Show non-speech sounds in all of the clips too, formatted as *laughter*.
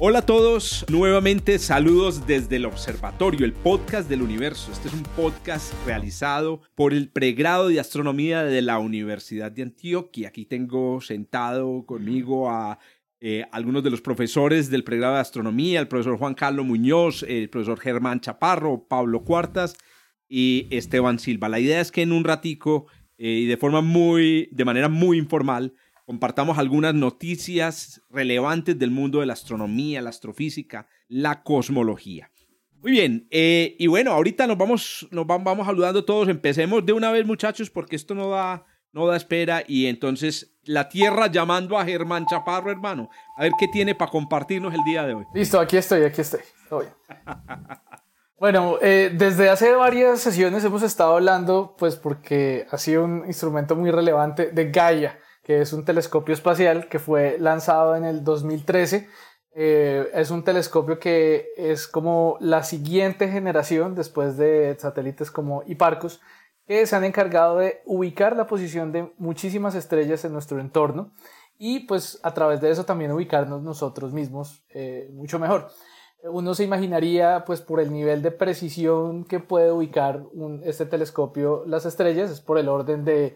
Hola a todos, nuevamente saludos desde el Observatorio, el podcast del universo. Este es un podcast realizado por el pregrado de astronomía de la Universidad de Antioquia. Aquí tengo sentado conmigo a eh, algunos de los profesores del pregrado de astronomía, el profesor Juan Carlos Muñoz, el profesor Germán Chaparro, Pablo Cuartas y Esteban Silva. La idea es que en un ratico eh, y de forma muy, de manera muy informal, compartamos algunas noticias relevantes del mundo de la astronomía, la astrofísica, la cosmología. Muy bien, eh, y bueno, ahorita nos vamos, nos vamos saludando todos. Empecemos de una vez, muchachos, porque esto no da, no da espera. Y entonces, la Tierra llamando a Germán Chaparro, hermano. A ver qué tiene para compartirnos el día de hoy. Listo, aquí estoy, aquí estoy. *laughs* bueno, eh, desde hace varias sesiones hemos estado hablando, pues porque ha sido un instrumento muy relevante de Gaia que es un telescopio espacial que fue lanzado en el 2013. Eh, es un telescopio que es como la siguiente generación después de satélites como Hipparcos, que se han encargado de ubicar la posición de muchísimas estrellas en nuestro entorno y pues a través de eso también ubicarnos nosotros mismos eh, mucho mejor. Uno se imaginaría pues por el nivel de precisión que puede ubicar este telescopio las estrellas, es por el orden de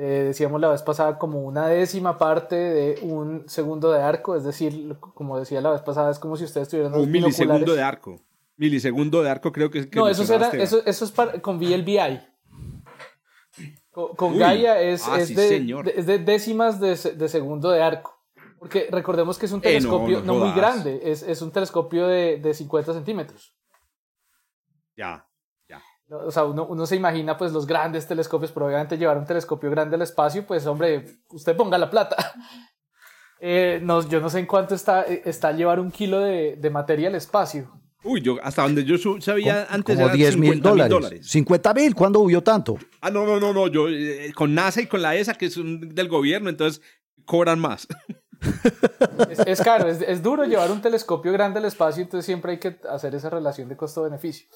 eh, decíamos la vez pasada, como una décima parte de un segundo de arco, es decir, como decía la vez pasada, es como si ustedes tuvieran un milisegundo de arco. Milisegundo de arco creo que es No, eso, eso, eso es para, con VLBI. Con, Gaia es, ah, es, de, décimas de, de, segundo de arco. Porque recordemos que es un eh, telescopio no, muy grande, es, es, un telescopio de, de 50 centímetros. Ya. O sea, uno, se imagina pues los grandes telescopios, pero obviamente llevar un telescopio grande al espacio, pues hombre, usted ponga la plata. *laughs* Eh, no, yo no sé en cuánto está, está llevar un kilo de, de materia al espacio. Uy, yo hasta donde yo sabía antes como 10 mil dólares. 50 mil, ¿cuándo hubo tanto? Ah, no, no, no, no, yo eh, con NASA y con la ESA, que es del gobierno, entonces cobran más. *laughs* es, caro, es, es, duro llevar un telescopio grande al espacio, entonces siempre hay que hacer esa relación de costo-beneficio.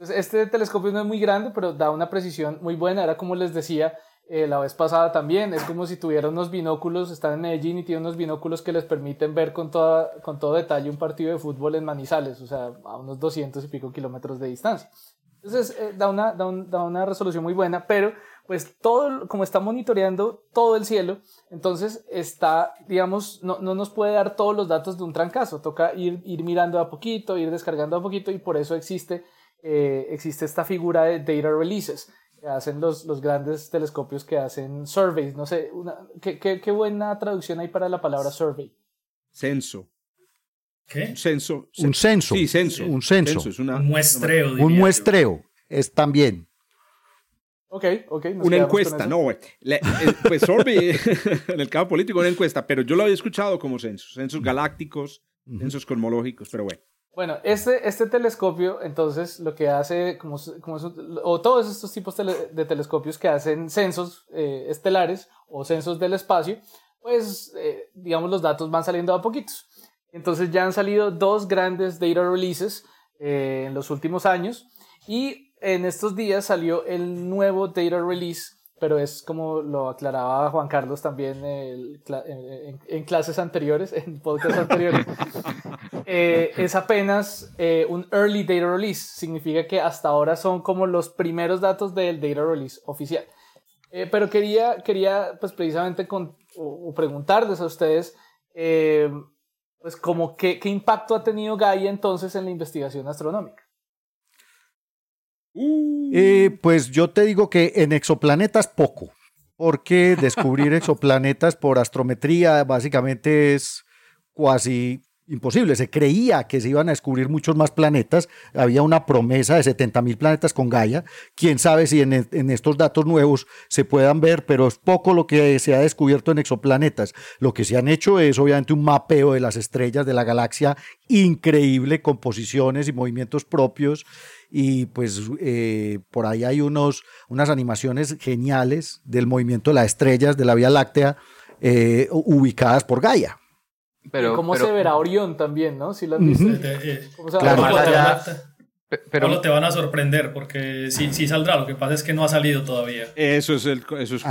Este telescopio no es muy grande, pero da una precisión muy buena. Era como les decía eh, la vez pasada también. Es como si tuviera unos binóculos, están en Medellín y tienen unos binóculos que les permiten ver con, toda, con todo detalle un partido de fútbol en Manizales, o sea, a unos 200 y pico kilómetros de distancia. Entonces eh, da, una, da, da, una resolución muy buena, pero pues todo, como está monitoreando todo el cielo, entonces está, digamos, no, no, nos puede dar todos los datos de un trancazo, toca ir, ir mirando a poquito, ir descargando a poquito y por eso existe eh, existe esta figura de data releases, que hacen los, los grandes telescopios que hacen surveys. No sé, ¿qué, qué, buena traducción hay para la palabra survey? Censo. ¿Qué? Un censo. Un censo. Sí, censo. Un censo. es un muestreo. Un muestreo. Es también. Ok, ok. Una encuesta, no, eh, pues survey *laughs* en el campo político, una encuesta, pero yo lo había escuchado como censos, censos galácticos, censos cosmológicos, pero bueno. Bueno, este, este telescopio, entonces, lo que hace, como, como o todos estos tipos de telescopios que hacen censos eh, estelares o censos del espacio, pues, eh, digamos, los datos van saliendo a poquitos. Entonces ya han salido dos grandes data releases eh, en los últimos años y en estos días salió el nuevo data release pero es como lo aclaraba Juan Carlos también en, clases anteriores, en podcast anteriores, *laughs* eh, es apenas eh, un early data release, significa que hasta ahora son como los primeros datos del data release oficial. Eh, pero quería, quería pues precisamente con, o, preguntarles a ustedes, pues como qué, qué impacto ha tenido Gaia entonces en la investigación astronómica. Uh. Eh, pues yo te digo que en exoplanetas poco, porque descubrir *laughs* exoplanetas por astrometría básicamente es cuasi imposible. Se creía que se iban a descubrir muchos más planetas. Había una promesa de 70 mil planetas con Gaia. Quién sabe si en, en, estos datos nuevos se puedan ver, pero es poco lo que se ha descubierto en exoplanetas. Lo que se han hecho es obviamente un mapeo de las estrellas de la galaxia increíble, con posiciones y movimientos propios. Y pues eh, por ahí hay unos, unas animaciones geniales del movimiento de las estrellas de la Vía Láctea eh, ubicadas por Gaia. Pero, cómo se verá Orión también, ¿no? Si lo has visto. claro, pero te van a sorprender porque sí, sí saldrá, lo que pasa es que no ha salido todavía. Eso es el eso es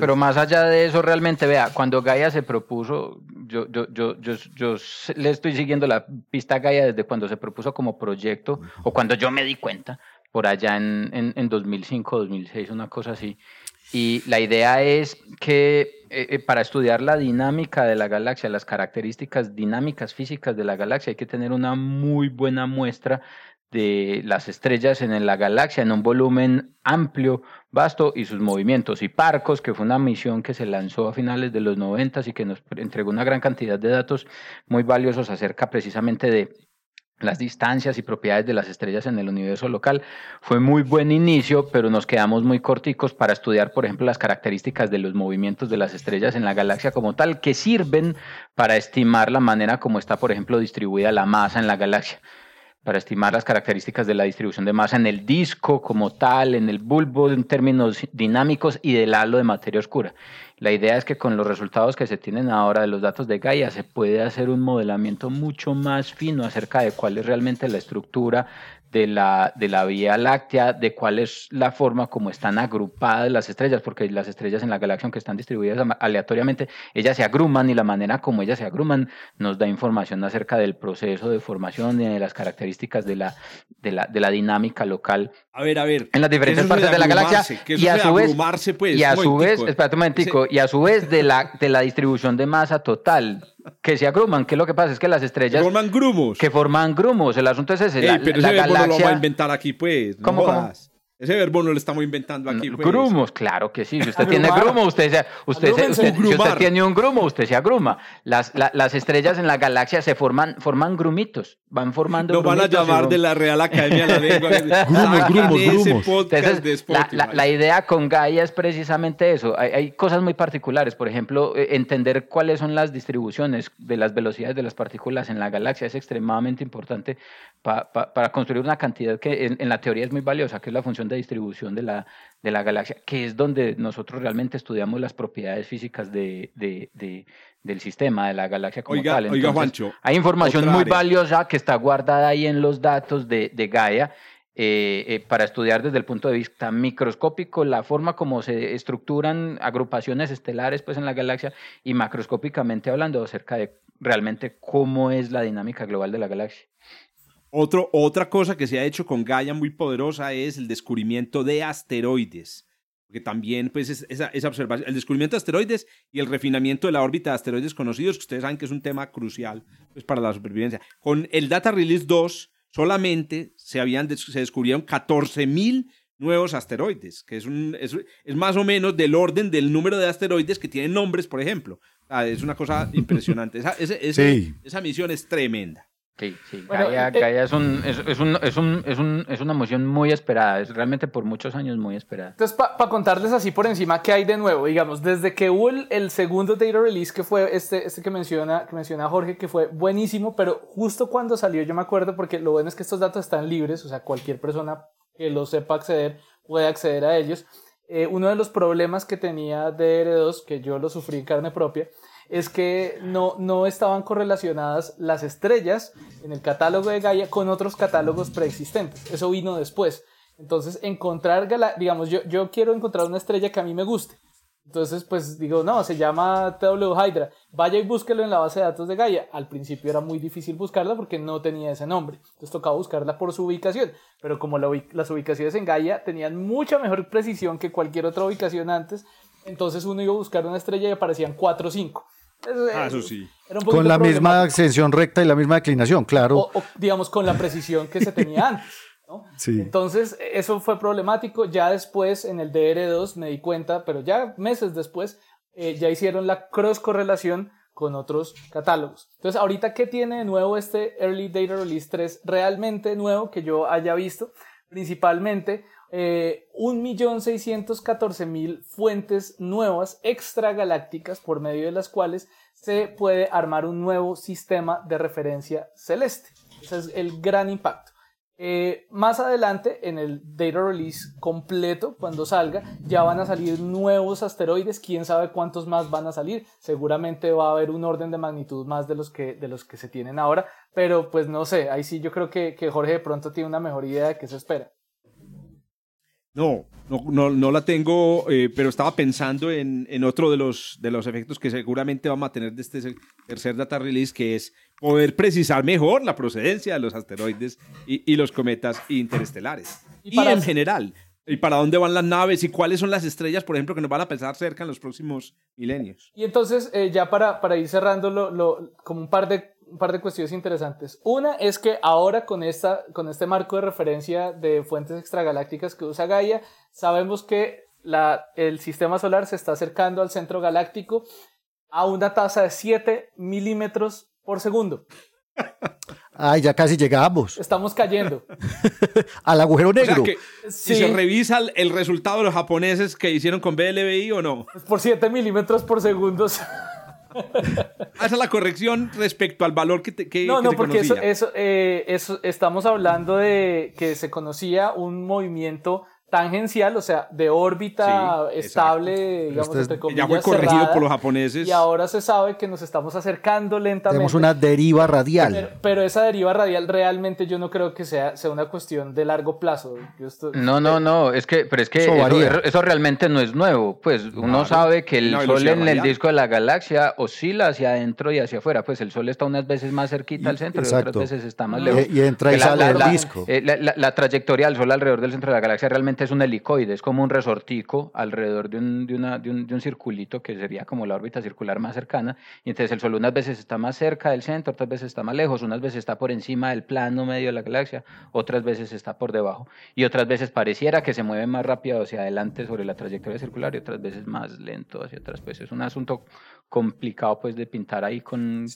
pero, más allá de eso realmente, vea, cuando Gaia se propuso, yo, yo, yo, yo, yo le estoy siguiendo la pista a Gaia desde cuando se propuso como proyecto o cuando yo me di cuenta, por allá en, en, en 2005, 2006, una cosa así. Y la idea es que eh, eh, para estudiar la dinámica de la galaxia, las características dinámicas físicas de la galaxia, hay que tener una muy buena muestra de las estrellas en la galaxia en un volumen amplio, vasto y sus movimientos. Y Parcos, que fue una misión que se lanzó a finales de los 90 y que nos entregó una gran cantidad de datos muy valiosos acerca precisamente de las distancias y propiedades de las estrellas en el universo local. Fue muy buen inicio, pero nos quedamos muy corticos para estudiar, por ejemplo, las características de los movimientos de las estrellas en la galaxia como tal, que sirven para estimar la manera como está, por ejemplo, distribuida la masa en la galaxia para estimar las características de la distribución de masa en el disco como tal, en el bulbo en términos dinámicos y del halo de materia oscura. La idea es que con los resultados que se tienen ahora de los datos de Gaia se puede hacer un modelamiento mucho más fino acerca de cuál es realmente la estructura de la, de la Vía Láctea, de cuál es la forma como están agrupadas las estrellas, porque las estrellas en la galaxia, aunque están distribuidas aleatoriamente, ellas se agruman y la manera como ellas se agruman nos da información acerca del proceso de formación y de las características de la, de la, de la dinámica local. A ver, a ver. En las diferentes partes de, la galaxia. Y a su vez, pues, y a su vez, espérate un momentico, y a su vez de la, de la distribución de masa total que se agruman. ¿Qué es lo que pasa? Es que las estrellas. Forman grumos. Que forman grumos. El asunto es ese. la, pero ese verbo no lo va a inventar aquí, pues. ¿Cómo, ¿cómo? Ese verbo no lo estamos inventando aquí. Pues. Grumos, claro que sí. Si usted tiene grumo, usted, se, usted, usted, si usted tiene un grumo, usted se agruma. Las, las estrellas en la galaxia se forman, forman grumitos. Van formando. Lo van a llamar de la Real Academia de la Lengua. *laughs* grumos, grumos, grumos. Entonces, la, la, idea con Gaia es precisamente eso. Hay, hay, cosas muy particulares. Por ejemplo, eh, entender cuáles son las distribuciones de las velocidades de las partículas en la galaxia es extremadamente importante para construir una cantidad que en, en la teoría es muy valiosa, que es la función de distribución de la, de la galaxia, que es donde nosotros realmente estudiamos las propiedades físicas de, de, del sistema, de la galaxia como tal. oiga, Juancho, hay información muy valiosa que está guardada ahí en los datos de, de Gaia. Eh, eh, para estudiar desde el punto de vista microscópico la forma como se estructuran agrupaciones estelares pues en la galaxia y macroscópicamente hablando acerca de realmente cómo es la dinámica global de la galaxia otra cosa que se ha hecho con Gaia muy poderosa es el descubrimiento de asteroides. Porque también, pues, esa, esa, observación, el descubrimiento de asteroides y el refinamiento de la órbita de asteroides conocidos, que ustedes saben que es un tema crucial pues, para la supervivencia. Con el Data Release 2, solamente se, habían, se descubrieron 14.000 nuevos asteroides, que es, un, es, más o menos del orden del número de asteroides que tienen nombres, por ejemplo. es una cosa impresionante. Esa, esa misión es tremenda. Sí, sí, Gaia, eh, es, un, es, es, un, es, un, es, un, es una moción muy esperada, es realmente por muchos años muy esperada. Entonces, para contarles así por encima qué hay de nuevo, digamos, desde que hubo el, segundo data release, que fue este, este que, menciona, que menciona Jorge, que fue buenísimo, pero justo cuando salió, yo me acuerdo, porque lo bueno es que estos datos están libres, o sea, cualquier persona que lo sepa acceder puede acceder a ellos. Eh, uno de los problemas que tenía DR2, que yo lo sufrí en carne propia, es que no, no estaban correlacionadas las estrellas en el catálogo de Gaia con otros catálogos preexistentes. Eso vino después. Entonces, encontrar, digamos, yo, yo quiero encontrar una estrella que a mí me guste. Entonces, pues digo, no, se llama TW Hydra. Vaya y búsquelo en la base de datos de Gaia. Al principio era muy difícil buscarla porque no tenía ese nombre. Entonces tocaba buscarla por su ubicación. Pero como las ubicaciones en Gaia tenían mucha mejor precisión que cualquier otra ubicación antes, entonces uno iba a buscar una estrella y aparecían 4 o 5. Ah, eso sí. Con la misma ascensión recta y la misma declinación, claro. O, digamos, con la precisión que se tenía *laughs* antes. ¿no? Sí. Entonces, eso fue problemático. Ya después, en el DR2, me di cuenta, pero ya meses después, eh, ya hicieron la cross correlación con otros catálogos. Entonces, ahorita, ¿qué tiene de nuevo este Early Data Release 3 realmente nuevo que yo haya visto? Principalmente, eh, 1.614.000 fuentes nuevas extragalácticas por medio de las cuales se puede armar un nuevo sistema de referencia celeste. Ese es el gran impacto. Eh, más adelante, en el data release completo, cuando salga, ya van a salir nuevos asteroides. Quién sabe cuántos más van a salir. Seguramente va a haber un orden de magnitud más de los que, de los que se tienen ahora. Pero pues no sé, ahí sí yo creo que, que Jorge de pronto tiene una mejor idea de qué se espera. No, no, no, la tengo, eh, pero estaba pensando en, en, otro de los, de los efectos que seguramente vamos a tener de este tercer data release, que es poder precisar mejor la procedencia de los asteroides y, y los cometas interestelares. Y, en general, y para dónde van las naves y cuáles son las estrellas, por ejemplo, que nos van a pensar cerca en los próximos milenios. Y entonces, eh, ya para, para ir cerrando lo, como un par de un par de cuestiones interesantes. Una es que ahora con, esta, con este marco de referencia de fuentes extragalácticas que usa Gaia, sabemos que la, el sistema solar se está acercando al centro galáctico a una tasa de 7 milímetros por segundo. *laughs* Ay, ya casi llegamos. Estamos cayendo. *laughs* Al agujero negro. Si se revisa el, resultado de los japoneses que hicieron con BLBI o no. Por 7 milímetros por segundo. *laughs* Es la corrección respecto al valor que, te, que No, no, porque eso, eso, eh, eso, estamos hablando de que se conocía un movimiento tangencial, o sea, de órbita estable, digamos, entre comillas, Ya fue corregido por los japoneses. Y ahora se sabe que nos estamos acercando lentamente. Tenemos una deriva radial. Pero, esa deriva radial realmente yo no creo que sea, sea una cuestión de largo plazo. no, no, no, es que, pero es que eso, realmente no es nuevo. Pues uno sabe que el Sol en el disco de la galaxia oscila hacia adentro y hacia afuera. Pues el Sol está unas veces más cerquita al centro y otras veces está más lejos. Y, entra y sale del disco. Eh, la trayectoria del Sol alrededor del centro de la galaxia realmente es un helicoide, es como un resortico alrededor de un, de, una, de, un, de un, circulito que sería como la órbita circular más cercana. Y entonces el Sol unas veces está más cerca del centro, otras veces está más lejos, unas veces está por encima del plano medio de la galaxia, otras veces está por debajo. Y otras veces pareciera que se mueve más rápido hacia adelante sobre la trayectoria circular y otras veces más lento hacia atrás. Pues es un asunto complicado pues de pintar ahí con,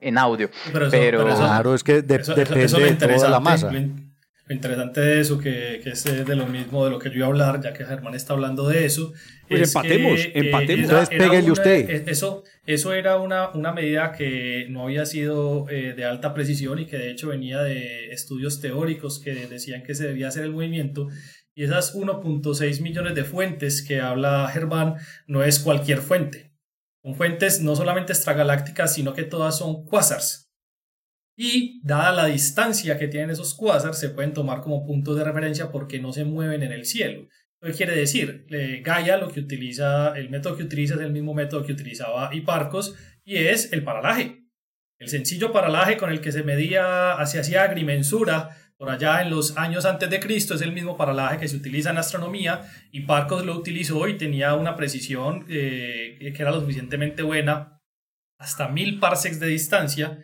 en audio. Pero, claro, es que depende de toda la masa interesante de eso, que, que, es de lo mismo de lo que yo iba a hablar, ya que Germán está hablando de eso. Pues empatemos, eh, empatemos. Entonces usted. Eh, eso, eso era una, una medida que no había sido eh, de alta precisión y que de hecho venía de estudios teóricos que decían que se debía hacer el movimiento. Y esas 1.6 millones de fuentes que habla Germán no es cualquier fuente. Son fuentes no solamente extragalácticas, sino que todas son quasars y dada la distancia que tienen esos cuásars, se pueden tomar como puntos de referencia porque no se mueven en el cielo. ¿Qué quiere decir? Eh, Gaia lo que utiliza, el método que utiliza es el mismo método que utilizaba Hiparcos y es el paralaje. El sencillo paralaje con el que se medía, se hacía agrimensura por allá en los años antes de Cristo es el mismo paralaje que se utiliza en astronomía. Hiparcos lo utilizó y tenía una precisión eh, que era lo suficientemente buena, hasta mil parsecs de distancia,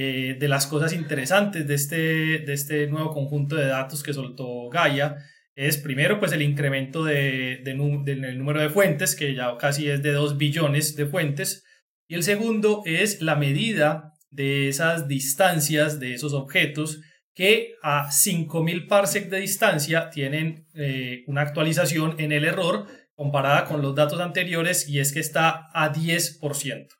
eh, de las cosas interesantes de este, de este nuevo conjunto de datos que soltó Gaia es primero pues el incremento de, del número de fuentes, que ya casi es de 2 billones de fuentes, y el segundo es la medida de esas distancias de esos objetos que a 5000 parsec de distancia tienen eh, una actualización en el error comparada con los datos anteriores y es que está a 10%.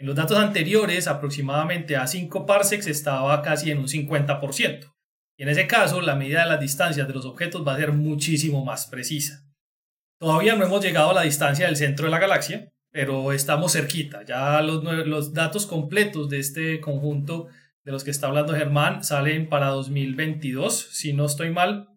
En los datos anteriores, aproximadamente a 5 parsecs estaba casi en un 50%. Y en ese caso, la medida de las distancias de los objetos va a ser muchísimo más precisa. Todavía no hemos llegado a la distancia del centro de la galaxia, pero estamos cerquita. Ya los, datos completos de este conjunto de los que está hablando Germán salen para 2022, si no estoy mal.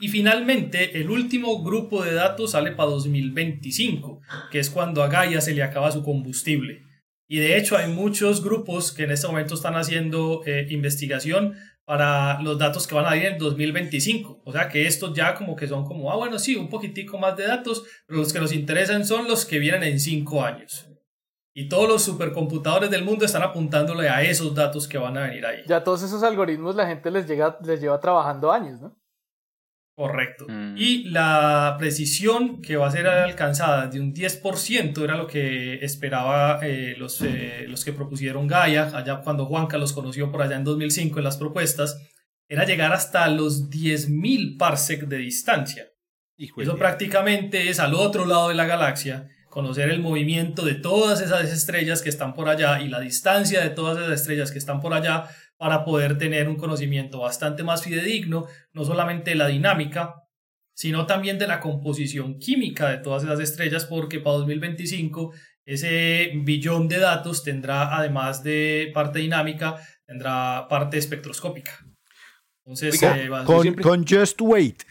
Y finalmente, el último grupo de datos sale para 2025, que es cuando a Gaia se le acaba su combustible. Y de hecho hay muchos grupos que en este momento están haciendo eh, investigación para los datos que van a ir en 2025. O sea que estos ya como que son como, ah, bueno, sí, un poquitico más de datos, pero los que nos interesan son los que vienen en cinco años. Y todos los supercomputadores del mundo están apuntándole a esos datos que van a venir ahí. Ya todos esos algoritmos la gente les, llega, les lleva trabajando años, ¿no? Correcto. Mm. Y la precisión que va a ser alcanzada de un 10% era lo que esperaba eh, los, eh, los que propusieron Gaia, allá cuando Juanca los conoció por allá en 2005 en las propuestas, era llegar hasta los 10.000 parsec de distancia. Eso prácticamente es al otro lado de la galaxia, conocer el movimiento de todas esas estrellas que están por allá y la distancia de todas esas estrellas que están por allá para poder tener un conocimiento bastante más fidedigno, no solamente de la dinámica, sino también de la composición química de todas esas estrellas, porque para 2025 ese billón de datos tendrá, además de parte dinámica, tendrá parte espectroscópica. Entonces, eh, con Just Wait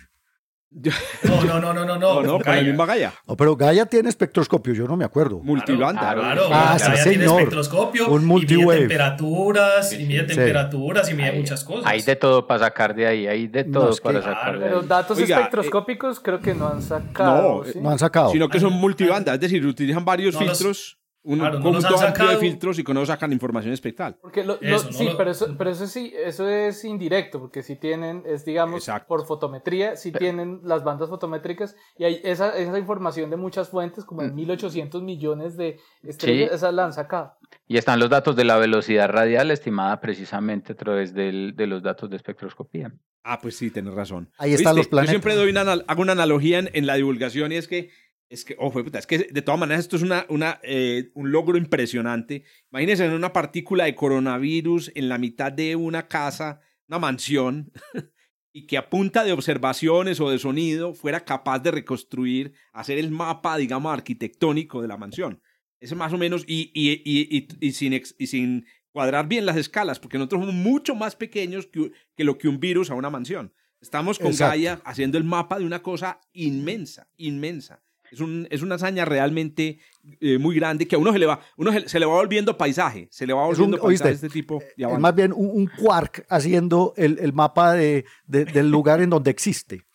no, no, no, no, no, no. No, con la misma Gaia. No, pero Gaia tiene espectroscopio, yo no me acuerdo. Multibanda. Claro, claro. Ah, Gaia tiene espectroscopio. Un Y mide temperaturas, y mide temperaturas, y mide muchas cosas. Hay de todo para sacar de ahí, hay de todo para sacar de ahí. Pero datos espectroscópicos creo que no han sacado. No, no han sacado. Sino que son multibanda, es decir, utilizan varios filtros un conjunto amplio de filtros y con eso sacan información espectral. Porque sí, pero, eso, pero eso sí, eso es indirecto, porque si tienen, es digamos, por fotometría, si tienen las bandas fotométricas y hay esa, esa información de muchas fuentes, como en 1800 mm. millones de estrellas, esa la han sacado. Y están los datos de la velocidad radial estimada precisamente a través del, de los datos de espectroscopía. Ah, pues sí, tienes razón. Ahí están los planetas. Yo siempre doy una, hago una analogía en, en la divulgación y es que es que, ojo, es que de todas maneras esto es una, una, eh, un logro impresionante. Imagínense en una partícula de coronavirus en la mitad de una casa, una mansión, *laughs* y que a punta de observaciones o de sonido fuera capaz de reconstruir, hacer el mapa, digamos, arquitectónico de la mansión. Ese más o menos, y, y, y, y sin, y sin cuadrar bien las escalas, porque nosotros somos mucho más pequeños que, que lo que un virus a una mansión. Estamos con Gaia haciendo el mapa de una cosa inmensa, inmensa. Es, un, es una hazaña realmente eh, muy grande que a uno se le va, uno se, le va volviendo paisaje, se le va volviendo paisaje este tipo. Es más bien un, quark haciendo el, el mapa de, del lugar en donde existe.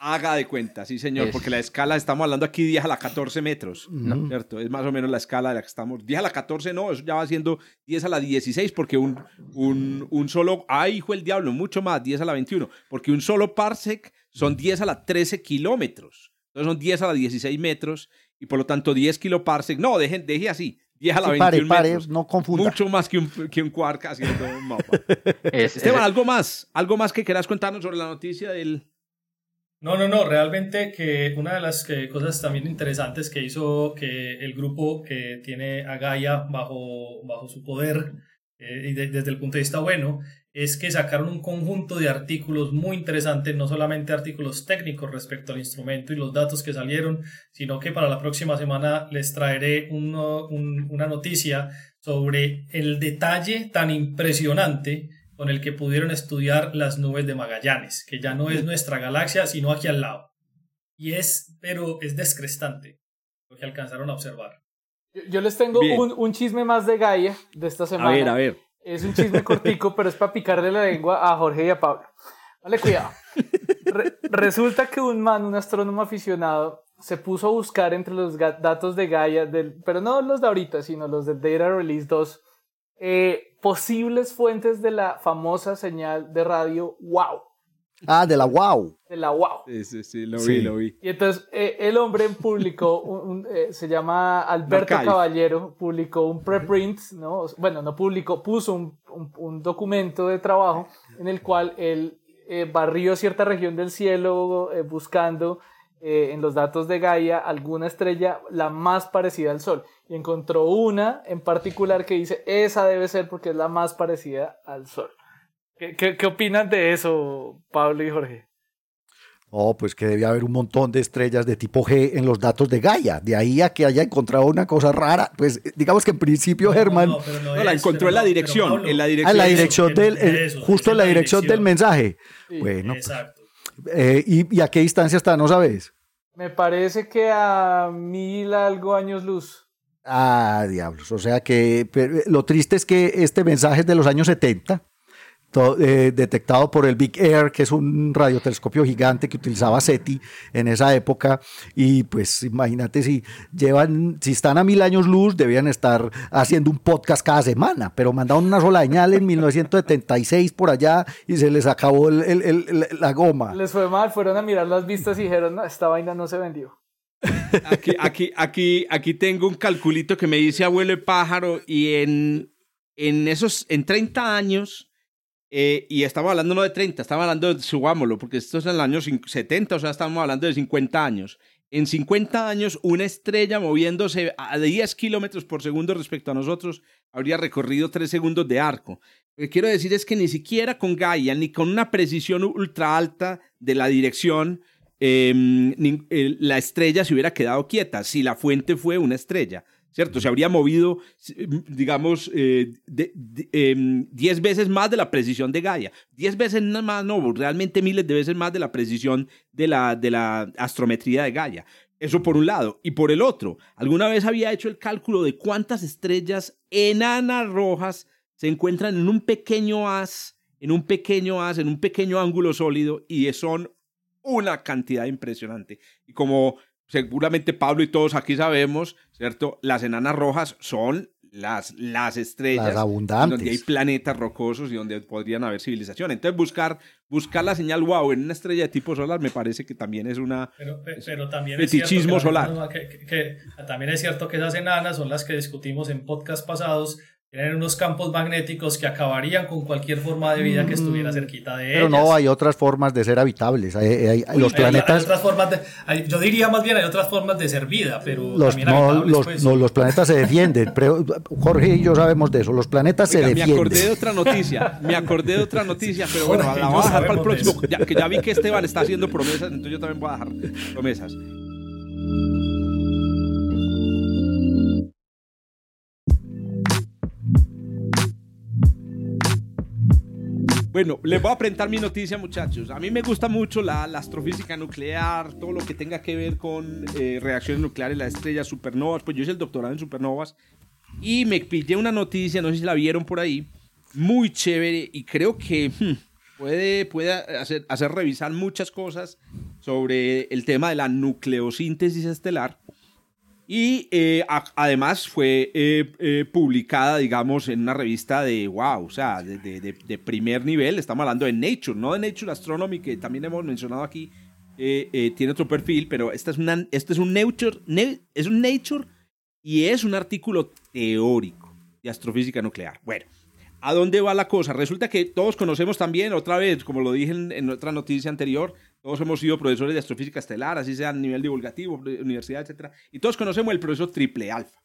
Haga de cuenta, sí señor, porque la escala, estamos hablando aquí 10 a la 14 metros, ¿cierto? Es más o menos la escala de la que estamos. 10 a la 14 no, eso ya va siendo 10 a la 16 porque un, un, un solo, ay hijo el diablo, mucho más, 10 a la 21, porque un solo parsec son 10 a la 13 kilómetros. Entonces son 10 a la 16 metros y por lo tanto 10 kiloparsec. No, deje, deje así. 10 a la sí, 21 pare, metros. no confunda. Mucho más que un, que un quark haciendo un mapa. *laughs* Esteban, algo más. Algo más que quieras contarnos sobre la noticia del... No, no, no, realmente que una de las cosas también interesantes que hizo que el grupo que tiene a Gaia bajo, bajo su poder eh, y desde el punto de vista bueno es que sacaron un conjunto de artículos muy interesantes, no solamente artículos técnicos respecto al instrumento y los datos que salieron, sino que para la próxima semana les traeré una noticia sobre el detalle tan impresionante con el que pudieron estudiar las nubes de Magallanes, que ya no es nuestra galaxia, sino aquí al lado. Y es, pero es descrestante lo que alcanzaron a observar. Yo, les tengo un, un, chisme más de Gaia de esta semana. A ver, a ver. Es un chisme cortico, *laughs* pero es para picarle la lengua a Jorge y a Pablo. Vale, cuidado. resulta que un man, un astrónomo aficionado, se puso a buscar entre los datos de Gaia, del, pero no los de ahorita, sino los del Data Release 2, eh, posibles fuentes de la famosa señal de radio WOW. Ah, de la wow. De la wow. Sí, sí, sí, lo vi, lo vi. Y entonces eh, el hombre publicó, un, eh, se llama Alberto Caballero, publicó un preprint, ¿no? Bueno, no publicó, puso un, un, documento de trabajo en el cual él eh, barrió cierta región del cielo buscando en los datos de Gaia alguna estrella la más parecida al Sol. Y encontró una en particular que dice, esa debe ser porque es la más parecida al Sol. ¿Qué, qué, opinan de eso, Pablo y Jorge? Oh, pues que debía haber un montón de estrellas de tipo G en los datos de Gaia. De ahí a que haya encontrado una cosa rara. Pues digamos que en principio Germán. No, la encontró en la dirección. en la dirección, ah, la dirección del. justo en la dirección, del mensaje. bueno. Pues, exacto. Eh, ¿y, ¿y, a qué distancia está? ¿No sabes? Me parece que a mil algo años luz. Ah, diablos. O sea que lo triste es que este mensaje es de los años 70 eh, detectado por el Big Air, que es un radiotelescopio gigante que utilizaba SETI en esa época. Y pues imagínate si llevan, si están a mil años luz, debían estar haciendo un podcast cada semana, pero mandaron una sola señal en 1976 por allá y se les acabó la goma. Les fue mal, fueron a mirar las vistas y dijeron, no, esta vaina no se vendió. Aquí, aquí, aquí, aquí tengo un calculito que me dice abuelo de pájaro y en, en esos, en 30 años, eh, y estamos hablando no de 30, estamos hablando de, subámoslo, porque esto es en el año 70, o sea, estamos hablando de 50 años. En 50 años, una estrella moviéndose a 10 kilómetros por segundo respecto a nosotros habría recorrido 3 segundos de arco. Lo que quiero decir es que ni siquiera con Gaia, ni con una precisión ultra alta de la dirección, em, la estrella se hubiera quedado quieta si la fuente fue una estrella. ¿Cierto? Se habría movido, digamos, eh, em, veces más de la precisión de Gaia. Diez veces más, no, realmente miles de veces más de la precisión de la, de la astrometría de Gaia. Eso por un lado. Y por el otro, alguna vez había hecho el cálculo de cuántas estrellas enanas rojas se encuentran en un pequeño haz, en un pequeño haz, en un pequeño ángulo sólido, y son una cantidad impresionante. Y como seguramente Pablo y todos aquí sabemos, ¿cierto? Las enanas rojas son las, las estrellas. abundantes. Donde hay planetas rocosos y donde podrían haber civilización. Entonces, buscar, buscar la señal wow en una estrella de tipo solar me parece que también es una. Pero, pero también fetichismo es solar. también es cierto que esas enanas son las que discutimos en podcast pasados tienen unos campos magnéticos que acabarían con cualquier forma de vida que estuviera cerquita de Pero no, hay otras formas de ser habitables. Hay, los planetas. otras formas yo diría más bien hay otras formas de ser vida, pero los, no, los, pues. no, los planetas se defienden. Jorge y yo sabemos de eso. Los planetas se defienden. Me acordé de otra noticia. Me acordé de otra noticia, pero bueno, la voy a dejar para el próximo. Ya, que ya vi que Esteban está haciendo promesas, entonces yo también voy a dejar promesas. Bueno, les voy a presentar mi noticia, muchachos. A mí me gusta mucho la, astrofísica nuclear, todo lo que tenga que ver con eh, reacciones nucleares, las estrellas, supernovas. Pues yo hice el doctorado en supernovas y me pillé una noticia, no sé si la vieron por ahí, muy chévere y creo que hmm, puede, puede hacer, hacer revisar muchas cosas sobre el tema de la nucleosíntesis estelar y eh, además fue eh, eh, publicada, digamos, en una revista de wow, o sea, de, de, de, primer nivel. Estamos hablando de Nature, no de Nature Astronomy, que también hemos mencionado aquí. tiene otro perfil, pero esta es una, este es un Nature, es un Nature y es un artículo teórico de astrofísica nuclear. Bueno, ¿a dónde va la cosa? Resulta que todos conocemos también, otra vez, como lo dije en, en otra noticia anterior, todos hemos sido profesores de astrofísica estelar, así sea a nivel divulgativo, universidad, etc. Y todos conocemos el proceso triple alfa.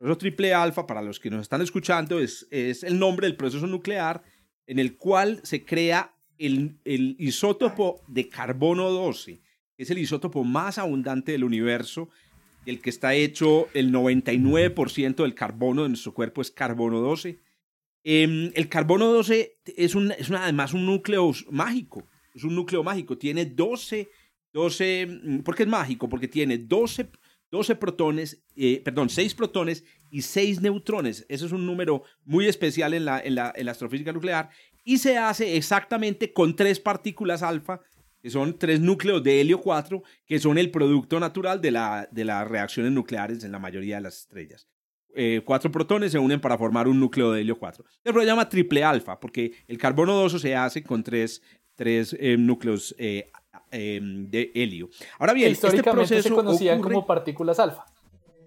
El proceso triple alfa, para los que nos están escuchando, es, es el nombre del proceso nuclear en el cual se crea el, el isótopo de carbono 12, que es el isótopo más abundante del universo, el que está hecho el 99% del carbono de nuestro cuerpo es carbono 12. Em, el carbono 12 es, un, es además un núcleo mágico es un núcleo mágico, tiene 12, 12, mm, ¿por qué es mágico? Porque tiene 12, 12 protones, eh, perdón, 6 protones y 6 neutrones. Eso es un número muy especial en la, en la, en la astrofísica nuclear y se hace exactamente con tres partículas alfa, que son tres núcleos de helio 4, que son el producto natural de, la, de las reacciones nucleares en la mayoría de las estrellas. Eh, cuatro protones se unen para formar un núcleo de helio 4. Se llama triple alfa, porque el carbono 2 se hace con tres tres eh, núcleos eh, em, de helio. Ahora bien, este proceso se conocían como partículas alfa.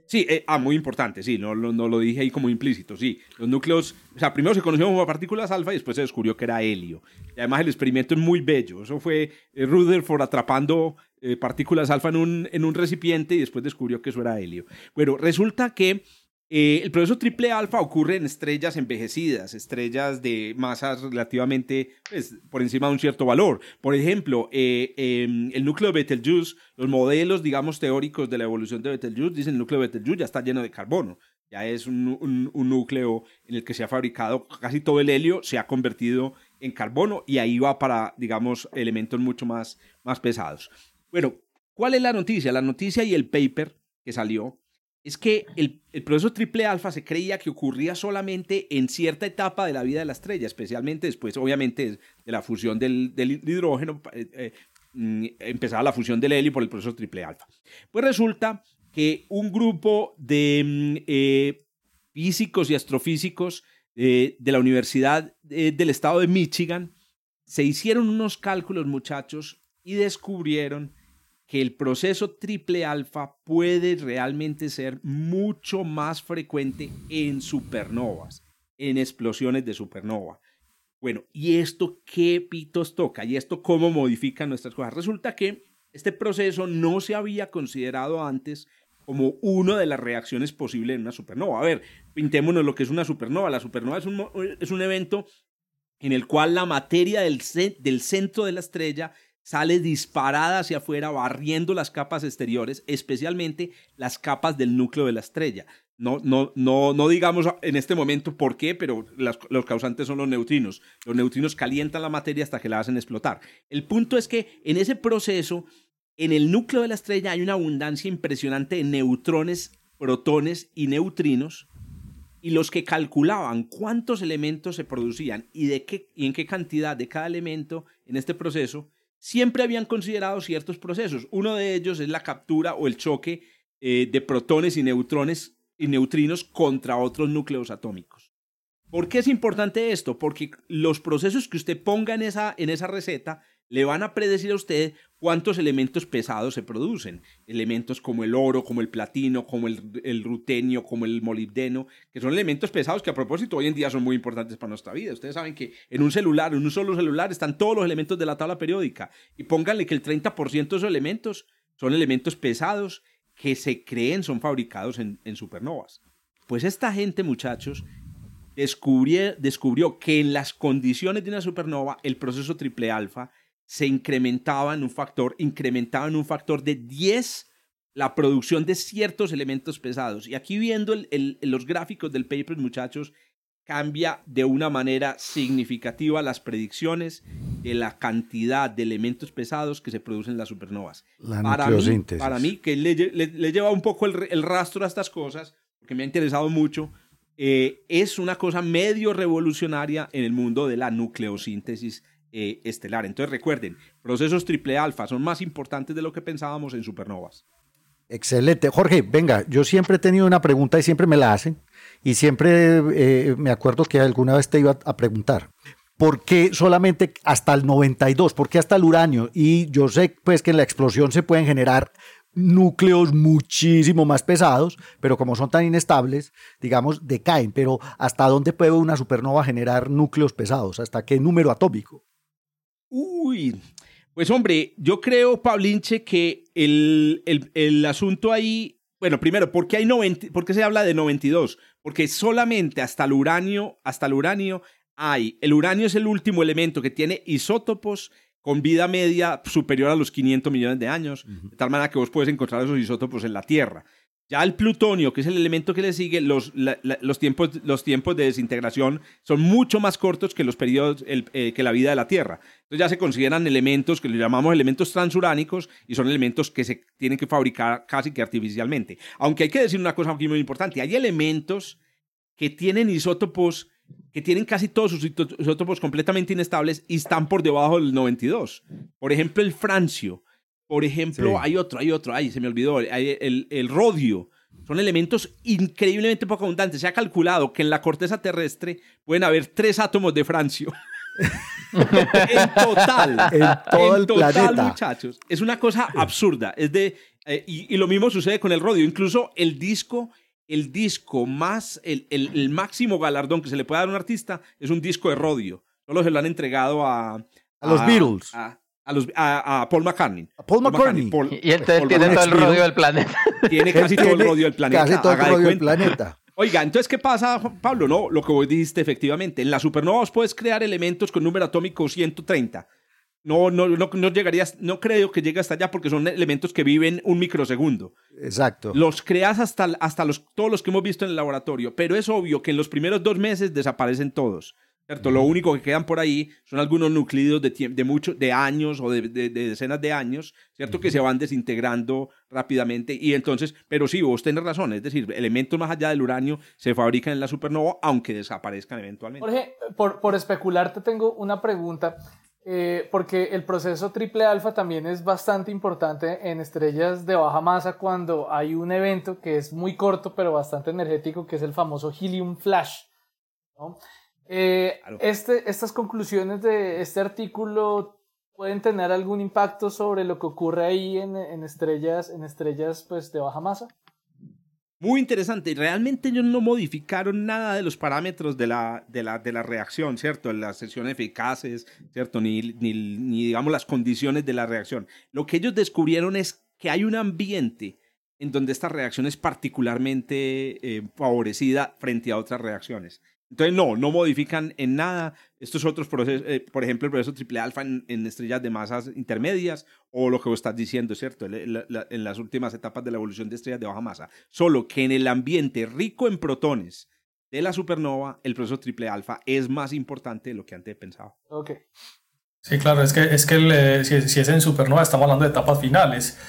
Sí, eh, ah, muy importante, sí, no, no, lo dije ahí como implícito, sí. Los núcleos, o sea, primero se conocieron como partículas alfa y después se descubrió que era helio. Y además el experimento es muy bello. Eso fue Rutherford atrapando partículas alfa en un, en un recipiente y después descubrió que eso era helio. Bueno, resulta que eh, el proceso triple alfa ocurre en estrellas envejecidas, estrellas de masas relativamente pues, por encima de un cierto valor. Por ejemplo, eh, em, el núcleo de Betelgeuse, los modelos, digamos, teóricos de la evolución de Betelgeuse dicen el núcleo de Betelgeuse ya está lleno de carbono. Ya es un, núcleo en el que se ha fabricado casi todo el helio, se ha convertido en carbono y ahí va para, digamos, elementos mucho más, más pesados. Bueno, ¿cuál es la noticia? La noticia y el paper que salió es que el, proceso triple alfa se creía que ocurría solamente en cierta etapa de la vida de la estrella, especialmente después, obviamente, de la fusión del, hidrógeno, eh, eh, mm, empezaba la fusión del helio por el proceso triple alfa. Pues resulta que un grupo de mm, eh, físicos y astrofísicos de la Universidad del Estado de Michigan se hicieron unos cálculos, muchachos, y descubrieron que el proceso triple alfa puede realmente ser mucho más frecuente en supernovas, en explosiones de supernova. Bueno, ¿y esto qué pitos toca? ¿Y esto cómo modifica nuestras cosas? Resulta que este proceso no se había considerado antes como una de las reacciones posibles en una supernova. A ver, pintémonos lo que es una supernova. La supernova es un, es un evento en el cual la materia del, del centro de la estrella sale disparada hacia afuera, barriendo las capas exteriores, especialmente las capas del núcleo de la estrella. No, no, no, no digamos en este momento por qué, pero los causantes son los neutrinos. Los neutrinos calientan la materia hasta que la hacen explotar. El punto es que en ese proceso, en el núcleo de la estrella hay una abundancia impresionante de neutrones, protones y neutrinos. Y los que calculaban cuántos elementos se producían y, de qué, y en qué cantidad de cada elemento en este proceso, siempre habían considerado ciertos procesos. Uno de ellos es la captura o el choque eh, de protones y neutrones y neutrinos contra otros núcleos atómicos. ¿Por qué es importante esto? Porque los procesos que usted ponga en esa, en esa receta le van a predecir a usted cuántos elementos pesados se producen. Elementos como el oro, como el platino, como el, rutenio, como el molibdeno, que son elementos pesados que a propósito hoy en día son muy importantes para nuestra vida. Ustedes saben que en un celular, en un solo celular, están todos los elementos de la tabla periódica. Y pónganle que el 30% de esos elementos son elementos pesados que se creen son fabricados en, supernovas. Pues esta gente, muchachos, descubrió, descubrió que en las condiciones de una supernova, el proceso triple alfa se incrementaba en un factor, incrementaba en un factor de 10 la producción de ciertos elementos pesados. Y aquí viendo los gráficos del paper, muchachos, cambia de una manera significativa las predicciones de la cantidad de elementos pesados que se producen en las supernovas. La para, mí, para mí, que le, lleva un poco el, rastro a estas cosas, porque me ha interesado mucho, eh, es una cosa medio revolucionaria en el mundo de la nucleosíntesis eh, estelar. Entonces recuerden, procesos triple alfa son más importantes de lo que pensábamos en supernovas. Excelente. Jorge, venga, yo siempre he tenido una pregunta y siempre me la hacen y siempre eh, me acuerdo que alguna vez te iba a preguntar. ¿Por qué solamente hasta el 92? ¿Por qué hasta el uranio? Y yo sé pues que en la explosión se pueden generar núcleos muchísimo más pesados, pero como son tan inestables, digamos, decaen. Pero ¿hasta dónde puede una supernova generar núcleos pesados? ¿Hasta qué número atómico? Uy, pues hombre, yo creo, Pablinche, que el, el, asunto ahí, bueno, primero, ¿por qué, hay 90, ¿por qué se habla de 92? Porque solamente hasta el uranio, hasta el uranio hay, el uranio es el último elemento que tiene isótopos con vida media superior a los 500 millones de años, de tal manera que vos puedes encontrar esos isótopos en la Tierra. Ya el plutonio, que es el elemento que le sigue, los, los, tiempos, los tiempos de desintegración son mucho más cortos que los periodos, eh, que la vida de la Tierra. Entonces ya se consideran elementos que le llamamos elementos transuránicos y son elementos que se tienen que fabricar casi que artificialmente. Aunque hay que decir una cosa muy importante, hay elementos que tienen isótopos, que tienen casi todos sus isótopos completamente inestables y están por debajo del 92. Por ejemplo, el francio por ejemplo, hay otro, hay otro, ay, se me olvidó, hay el, el rodio. Son elementos increíblemente poco abundantes. Se ha calculado que en la corteza terrestre pueden haber tres átomos de francio. *laughs* en total. En todo el total, planeta. muchachos. Es una cosa absurda. Es de, eh, y, lo mismo sucede con el rodio. Incluso el disco, el disco más, el, el, máximo galardón que se le puede dar a un artista es un disco de rodio. Solo se lo han entregado a... A, los Beatles a, los, a, Paul McCartney. Paul McCartney. y entonces tiene todo el rodio del planeta. Tiene casi todo el rodio del planeta. *laughs* Casi todo el rodio del planeta. Oiga, entonces, ¿qué pasa, Pablo? No, lo que vos dijiste efectivamente. En la supernova vos puedes crear elementos con número atómico 130. No, no, no, no llegarías, no creo que llegue hasta allá porque son elementos que viven un microsegundo. Exacto. Los creas hasta, hasta los, todos los que hemos visto en el laboratorio, pero es obvio que en los primeros dos meses desaparecen todos. ¿Cierto? Lo único que quedan por ahí son algunos nucleidos de, de, mucho, de años o de, de, decenas de años, ¿cierto? Que se van desintegrando rápidamente. Y entonces, pero sí, vos tenés razón, es decir, elementos más allá del uranio se fabrican en la supernova, aunque desaparezcan eventualmente. Jorge, por, por especular, te tengo una pregunta. Eh, porque el proceso triple alfa también es bastante importante en estrellas de baja masa cuando hay un evento que es muy corto pero bastante energético, que es el famoso helium flash. ¿no? Eh, este, estas conclusiones de este artículo pueden tener algún impacto sobre lo que ocurre ahí en, en estrellas, en estrellas pues, de baja masa. Muy interesante. Realmente ellos no modificaron nada de los parámetros de la, de la, de la reacción, ¿cierto? Las sesiones eficaces, ¿cierto? Ni, ni, ni, digamos, las condiciones de la reacción. Lo que ellos descubrieron es que hay un ambiente en donde esta reacción es particularmente eh, favorecida frente a otras reacciones. Entonces, no, no modifican en nada estos otros procesos, eh, por ejemplo, el proceso triple alfa en, estrellas de masas intermedias o lo que vos estás diciendo, ¿cierto? en las últimas etapas de la evolución de estrellas de baja masa. Solo que en el ambiente rico en protones de la supernova, el proceso triple alfa es más importante de lo que antes pensaba. Ok. Sí, claro, es que, es que eh, si, es en supernova estamos hablando de etapas finales.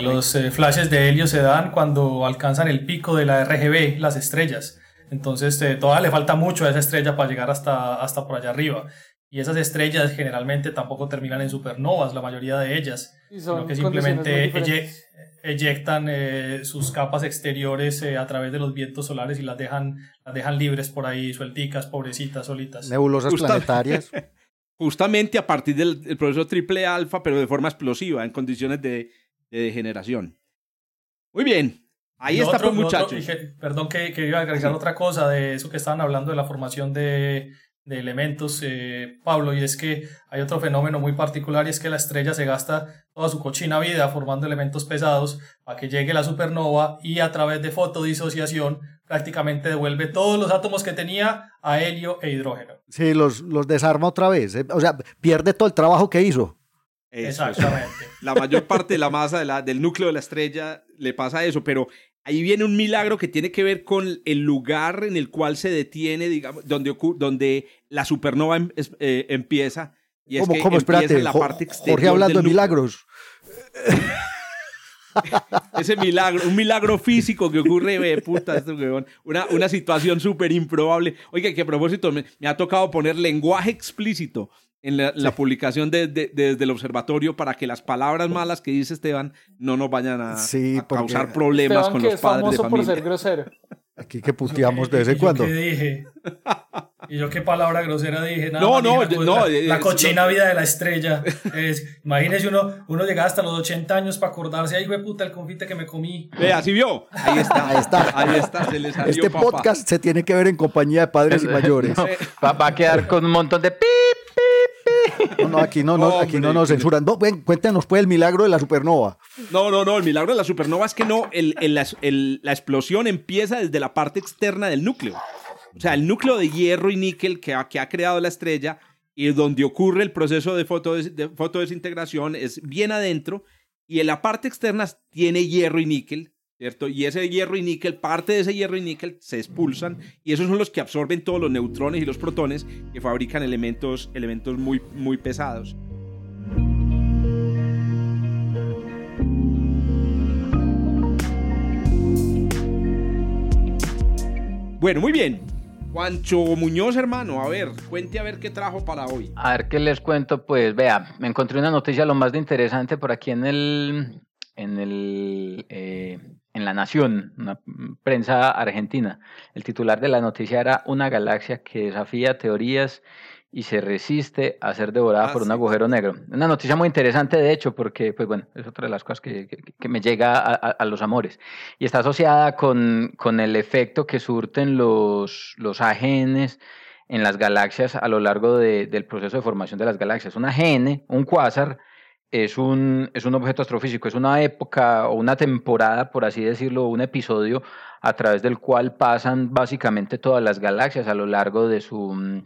los eh, flashes de helio se dan cuando alcanzan el pico de la RGB, las estrellas. Entonces eh, todavía le falta mucho a esa estrella para llegar hasta, hasta por allá arriba. Y esas estrellas generalmente tampoco terminan en supernovas, la mayoría de ellas, sino que simplemente eyectan eh, sus capas exteriores eh, a través de los vientos solares y las dejan, las dejan libres por ahí, suelticas, pobrecitas, solitas. Nebulosas planetarias. *laughs* Justamente a partir del, proceso triple alfa, pero de forma explosiva, en condiciones de, de degeneración. Muy bien, Ahí está, pues, muchachos. perdón que, que, iba a agregar otra cosa de eso que estaban hablando de la formación de, de elementos, eh, Pablo, y es que hay otro fenómeno muy particular y es que la estrella se gasta toda su cochina vida formando elementos pesados para que llegue la supernova y a través de fotodisociación prácticamente devuelve todos los átomos que tenía a helio e hidrógeno. Sí, los, los desarma otra vez, eh, o sea, pierde todo el trabajo que hizo. Exactamente. La mayor parte de la masa de la, del núcleo de la estrella le pasa eso, pero ahí viene un milagro que tiene que ver con el lugar en el cual se detiene, digamos, donde, donde la supernova em, eh, empieza. Y es que empieza en la parte Jorge hablando de milagros. *laughs* Ese milagro, un milagro físico que ocurre, puta, una, una situación súper improbable. Oiga, que a propósito, me, ha tocado poner lenguaje explícito en la, publicación desde el observatorio para que las palabras malas que dice Esteban no nos vayan a, causar problemas con los padres de familia. por ser grosero. Aquí que puteamos de vez en cuando. ¿Qué dije? ¿Y yo qué palabra grosera dije? Nada no, no, no. La, cochina vida de la estrella. Es, imagínese uno, uno llega hasta los 80 años para acordarse, ay, güey, puta, el confite que me comí. Ve, así vio. Ahí está, ahí está. Ahí está, se le salió Este podcast se tiene que ver en compañía de padres y mayores. va, a quedar con un montón de pip, no, no, aquí no, no aquí no nos censuran. No, ven, cuéntanos pues el milagro de la supernova. No, no, no, el milagro de la supernova es que no, el, la explosión empieza desde la parte externa del núcleo. O sea, el núcleo de hierro y níquel que ha, que ha creado la estrella y donde ocurre el proceso de, de fotodesintegración es bien adentro y en la parte externa tiene hierro y níquel ¿cierto? Y ese hierro y níquel, parte de ese hierro y níquel se expulsan y esos son los que absorben todos los neutrones y los protones que fabrican elementos, elementos muy, muy pesados. Bueno, muy bien. Juancho Muñoz, hermano, a ver, cuente a ver qué trajo para hoy. A ver qué les cuento, pues vea, me encontré una noticia lo más de interesante por aquí en el, en el eh, en La Nación, una prensa argentina. El titular de la noticia era Una galaxia que desafía teorías y se resiste a ser devorada ah, por un agujero negro. Una noticia muy interesante, de hecho, porque, pues bueno, es otra de las cosas que, que, me llega a, a, los amores. Y está asociada con, con el efecto que surten los, los AGNs en las galaxias a lo largo de, del proceso de formación de las galaxias. Un AGN, un cuásar, es un, es un objeto astrofísico, es una época o una temporada, por así decirlo, un episodio a través del cual pasan básicamente todas las galaxias a lo largo de su,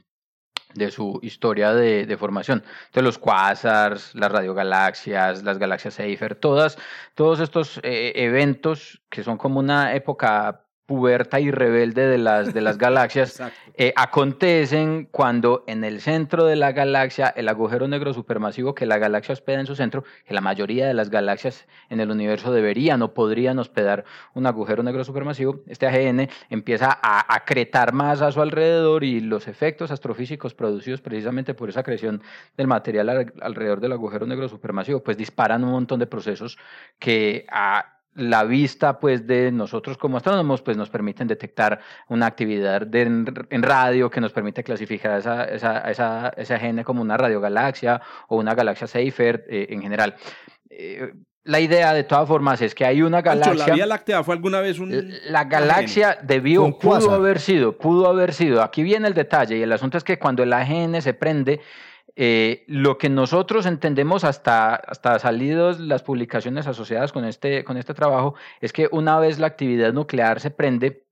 de su historia de, de formación. Entonces los quasars, las radiogalaxias, las galaxias Seyfert, todas, todos estos eh, eventos que son como una época puberta y rebelde de las, de las *laughs* galaxias eh, acontecen cuando en el centro de la galaxia, el agujero negro supermasivo que la galaxia hospeda en su centro, que la mayoría de las galaxias en el universo deberían o podrían hospedar un agujero negro supermasivo, este AGN empieza a acretar más a su alrededor y los efectos astrofísicos producidos precisamente por esa acreción del material alrededor del agujero negro supermasivo, pues disparan un montón de procesos que a la vista pues de nosotros como astrónomos pues nos permiten detectar una actividad en, radio que nos permite clasificar esa, esa, esa, esa gene como una radiogalaxia o una galaxia Seyfert eh, en general. Eh, la idea de todas formas es que hay una galaxia. ¿La Vía Láctea fue alguna vez un.? La galaxia debió, pudo haber sido, pudo haber sido. Aquí viene el detalle y el asunto es que cuando el AGN se prende, eh, lo que nosotros entendemos hasta, hasta salidos las publicaciones asociadas con este, con este trabajo es que una vez la actividad nuclear se prende,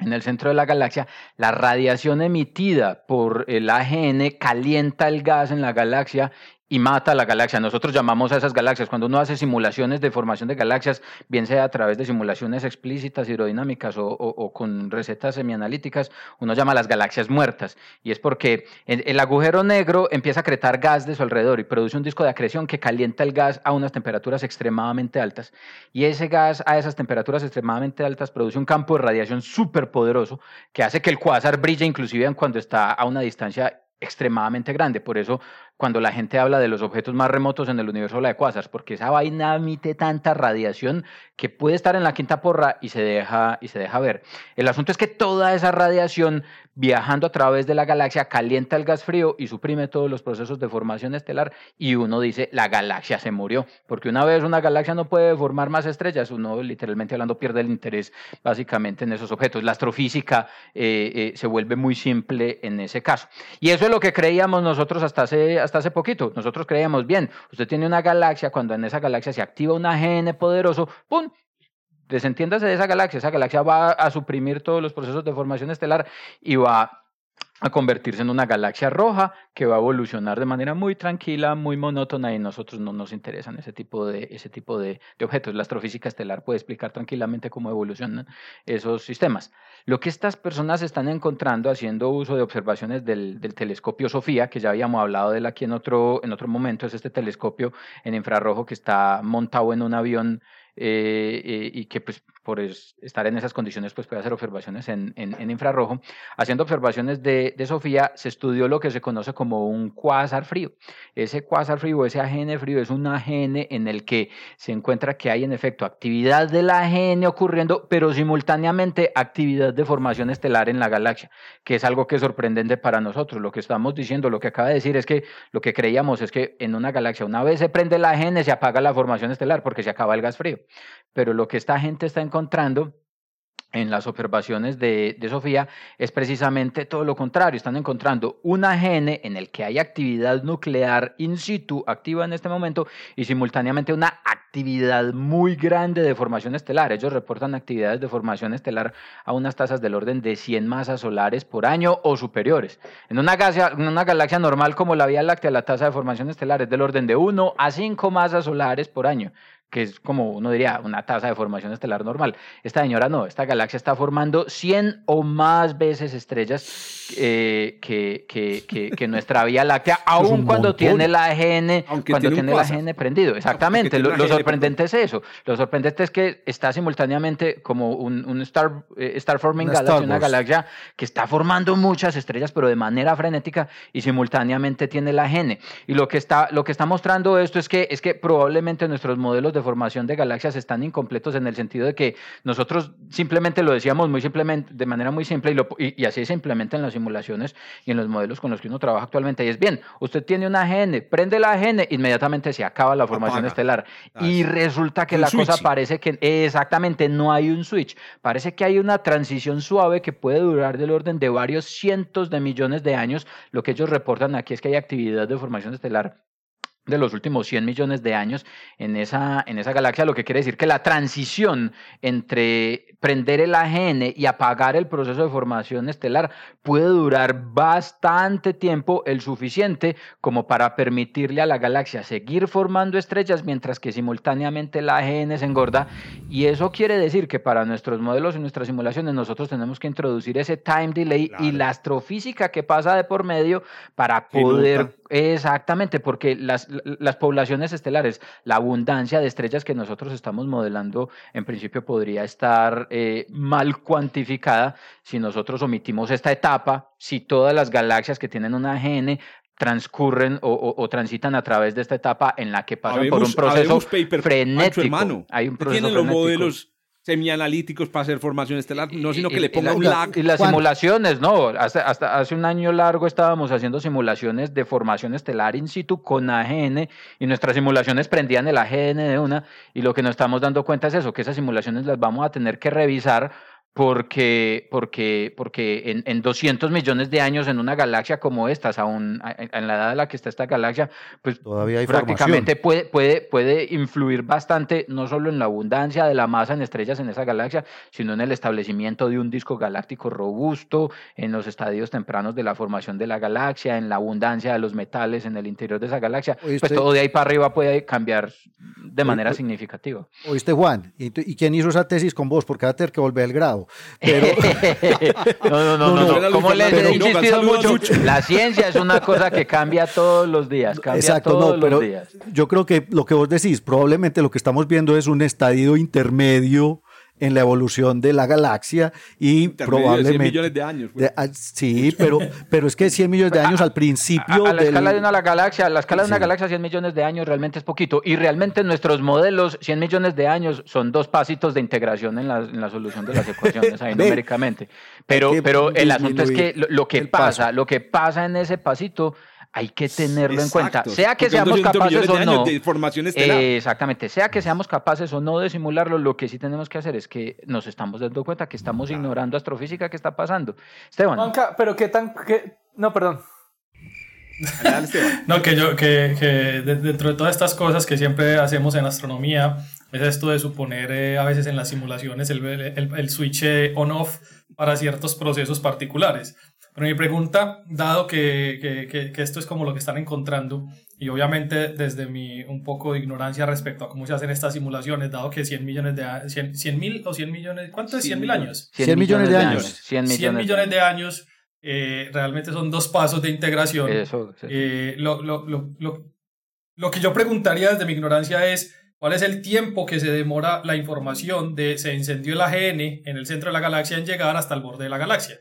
en el centro de la galaxia, la radiación emitida por el AGN calienta el gas en la galaxia y mata a la galaxia. Nosotros llamamos a esas galaxias, cuando uno hace simulaciones de formación de galaxias, bien sea a través de simulaciones explícitas, hidrodinámicas o, con recetas semianalíticas, uno llama a las galaxias muertas. Y es porque el, agujero negro empieza a acretar gas de su alrededor y produce un disco de acreción que calienta el gas a unas temperaturas extremadamente altas. Y ese gas a esas temperaturas extremadamente altas produce un campo de radiación súper poderoso que hace que el cuásar brille inclusive cuando está a una distancia extremadamente grande. Por eso cuando la gente habla de los objetos más remotos en el universo la de cuásars, porque esa vaina emite tanta radiación que puede estar en la quinta porra y se deja, y se deja ver. El asunto es que toda esa radiación viajando a través de la galaxia calienta el gas frío y suprime todos los procesos de formación estelar y uno dice la galaxia se murió, porque una vez una galaxia no puede formar más estrellas, uno literalmente hablando pierde el interés básicamente en esos objetos. La astrofísica eh, eh, se vuelve muy simple en ese caso. Y eso es lo que creíamos nosotros hasta hace hasta hace poquito. Nosotros creíamos, bien, usted tiene una galaxia, cuando en esa galaxia se activa un AGN poderoso, ¡pum! Desentiéndase de esa galaxia, esa galaxia va a suprimir todos los procesos de formación estelar y va a convertirse en una galaxia roja que va a evolucionar de manera muy tranquila, muy monótona y nosotros no nos interesan ese tipo de, ese tipo de, objetos. La astrofísica estelar puede explicar tranquilamente cómo evolucionan esos sistemas. Lo que estas personas están encontrando haciendo uso de observaciones del, del telescopio Sofía, que ya habíamos hablado de él aquí en otro, en otro momento, es este telescopio en infrarrojo que está montado en un avión eh, eh, y que pues por estar en esas condiciones pues puede hacer observaciones en, en, infrarrojo. Haciendo observaciones de, de, Sofía se estudió lo que se conoce como un cuásar frío. Ese cuásar frío, ese AGN frío es un AGN en el que se encuentra que hay en efecto actividad del AGN ocurriendo, pero simultáneamente actividad de formación estelar en la galaxia, que es algo que es sorprendente para nosotros. Lo que estamos diciendo, lo que acaba de decir es que lo que creíamos es que en una galaxia una vez se prende el AGN se apaga la formación estelar porque se acaba el gas frío pero lo que esta gente está encontrando en las observaciones de, Sofía es precisamente todo lo contrario. Están encontrando un AGN en el que hay actividad nuclear in situ activa en este momento y simultáneamente una actividad muy grande de formación estelar. Ellos reportan actividades de formación estelar a unas tasas del orden de 100 masas solares por año o superiores. En una, galaxia, en una galaxia normal como la Vía Láctea, la tasa de formación estelar es del orden de 1 a 5 masas solares por año que es como uno diría una tasa de formación estelar normal. Esta señora no, esta galaxia está formando 100 o más veces estrellas eh, que, que, que, nuestra Vía Láctea, *laughs* aun cuando tiene la AGN, cuando tiene, el AGN prendido. Exactamente, lo, sorprendente es eso. Lo sorprendente es que está simultáneamente como un, un star, eh, star forming galaxy, una galaxia que está formando muchas estrellas, pero de manera frenética y simultáneamente tiene la AGN. Y lo que está, lo que está mostrando esto es que, es que probablemente nuestros modelos de de formación de galaxias están incompletos en el sentido de que nosotros simplemente lo decíamos muy simplemente, de manera muy simple, y, y, así se implementa en las simulaciones y en los modelos con los que uno trabaja actualmente. Y es bien, usted tiene una AGN, prende la AGN, inmediatamente se acaba la formación estelar. Y resulta que la cosa parece que exactamente no hay un switch. Parece que hay una transición suave que puede durar del orden de varios cientos de millones de años. Lo que ellos reportan aquí es que hay actividad de formación estelar de los últimos 100 millones de años en esa, en esa galaxia, lo que quiere decir que la transición entre prender el AGN y apagar el proceso de formación estelar puede durar bastante tiempo, el suficiente como para permitirle a la galaxia seguir formando estrellas mientras que simultáneamente el AGN se engorda. Y eso quiere decir que para nuestros modelos y nuestras simulaciones nosotros tenemos que introducir ese time delay y la astrofísica que pasa de por medio para poder... Exactamente, porque las, las poblaciones estelares, la abundancia de estrellas que nosotros estamos modelando, en principio podría estar eh, mal cuantificada si nosotros omitimos esta etapa, si todas las galaxias que tienen una AGN transcurren o, transitan a través de esta etapa en la que pasan por un proceso frenético. Hay un proceso tienen los modelos semianalíticos para hacer formación estelar, no sino que le ponga un lag. Y las simulaciones, no, hasta, hasta hace un año largo estábamos haciendo simulaciones de formación estelar in situ con AGN y nuestras simulaciones prendían el AGN de una y lo que nos estamos dando cuenta es eso, que esas simulaciones las vamos a tener que revisar porque, porque, porque en, en, 200 millones de años en una galaxia como esta, aún en la edad de la que está esta galaxia, pues Todavía hay prácticamente puede, puede, puede influir bastante no solo en la abundancia de la masa en estrellas en esa galaxia, sino en el establecimiento de un disco galáctico robusto, en los estadios tempranos de la formación de la galaxia, en la abundancia de los metales en el interior de esa galaxia. Pues todo de ahí para arriba puede cambiar de manera significativa. Oíste, Juan, ¿y, ¿y quién hizo esa tesis con vos? Porque va a tener que volver el grado. Pero... *laughs* no, no, no, no, no. Como les he insistido mucho, la ciencia es una cosa que cambia todos los días. Cambia Exacto, todos no, pero los días. yo creo que lo que vos decís, probablemente lo que estamos viendo es un estadio intermedio en la evolución de la galaxia y probablemente... 100 millones de años. Pues. Ah, sí, pero, pero es que 100 millones de años al principio... A, la escala de una galaxia, la escala de una galaxia 100 millones de años realmente es poquito y realmente nuestros modelos 100 millones de años son dos pasitos de integración en la, en la solución de las *laughs* ecuaciones ahí numéricamente. Pero, pero el asunto es que lo, que pasa, lo que pasa en ese pasito hay que tenerlo en cuenta. Sea que seamos capaces o no. Estelar. exactamente. Sea que seamos capaces o no de simularlo, lo que sí tenemos que hacer es que nos estamos dando cuenta que estamos ignorando astrofísica que está pasando. Esteban. pero qué tan. No, perdón. no, que yo, que, que, dentro de todas estas cosas que siempre hacemos en astronomía, es esto de suponer eh, a veces en las simulaciones el, el, el switch on-off para ciertos procesos particulares. Pero mi pregunta, dado que, que, que, esto es como lo que están encontrando, y obviamente desde mi un poco de ignorancia respecto a cómo se hacen estas simulaciones, dado que 100 millones de 100, mil o 100 millones, ¿cuánto es 100 mil años? 100, millones, de años. 100 millones, de años, eh, realmente son dos pasos de integración. Eso, eh, lo, lo, lo, lo que yo preguntaría desde mi ignorancia es, ¿Cuál es el tiempo que se demora la información de se encendió el AGN en el centro de la galaxia en llegar hasta el borde de la galaxia?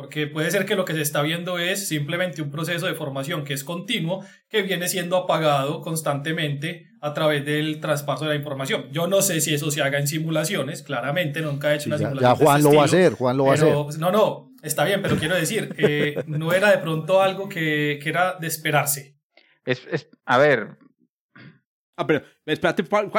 Porque puede ser que lo que se está viendo es simplemente un proceso de formación que es continuo, que viene siendo apagado constantemente a través del traspaso de la información. Yo no sé si eso se haga en simulaciones, claramente nunca he hecho una simulación. Ya Juan lo va a hacer, Juan lo va a hacer. No, no, está bien, pero quiero decir, eh, *laughs* no era de pronto algo que, que era de esperarse. Es, es, a ver, Ah, pero espérate, Juan,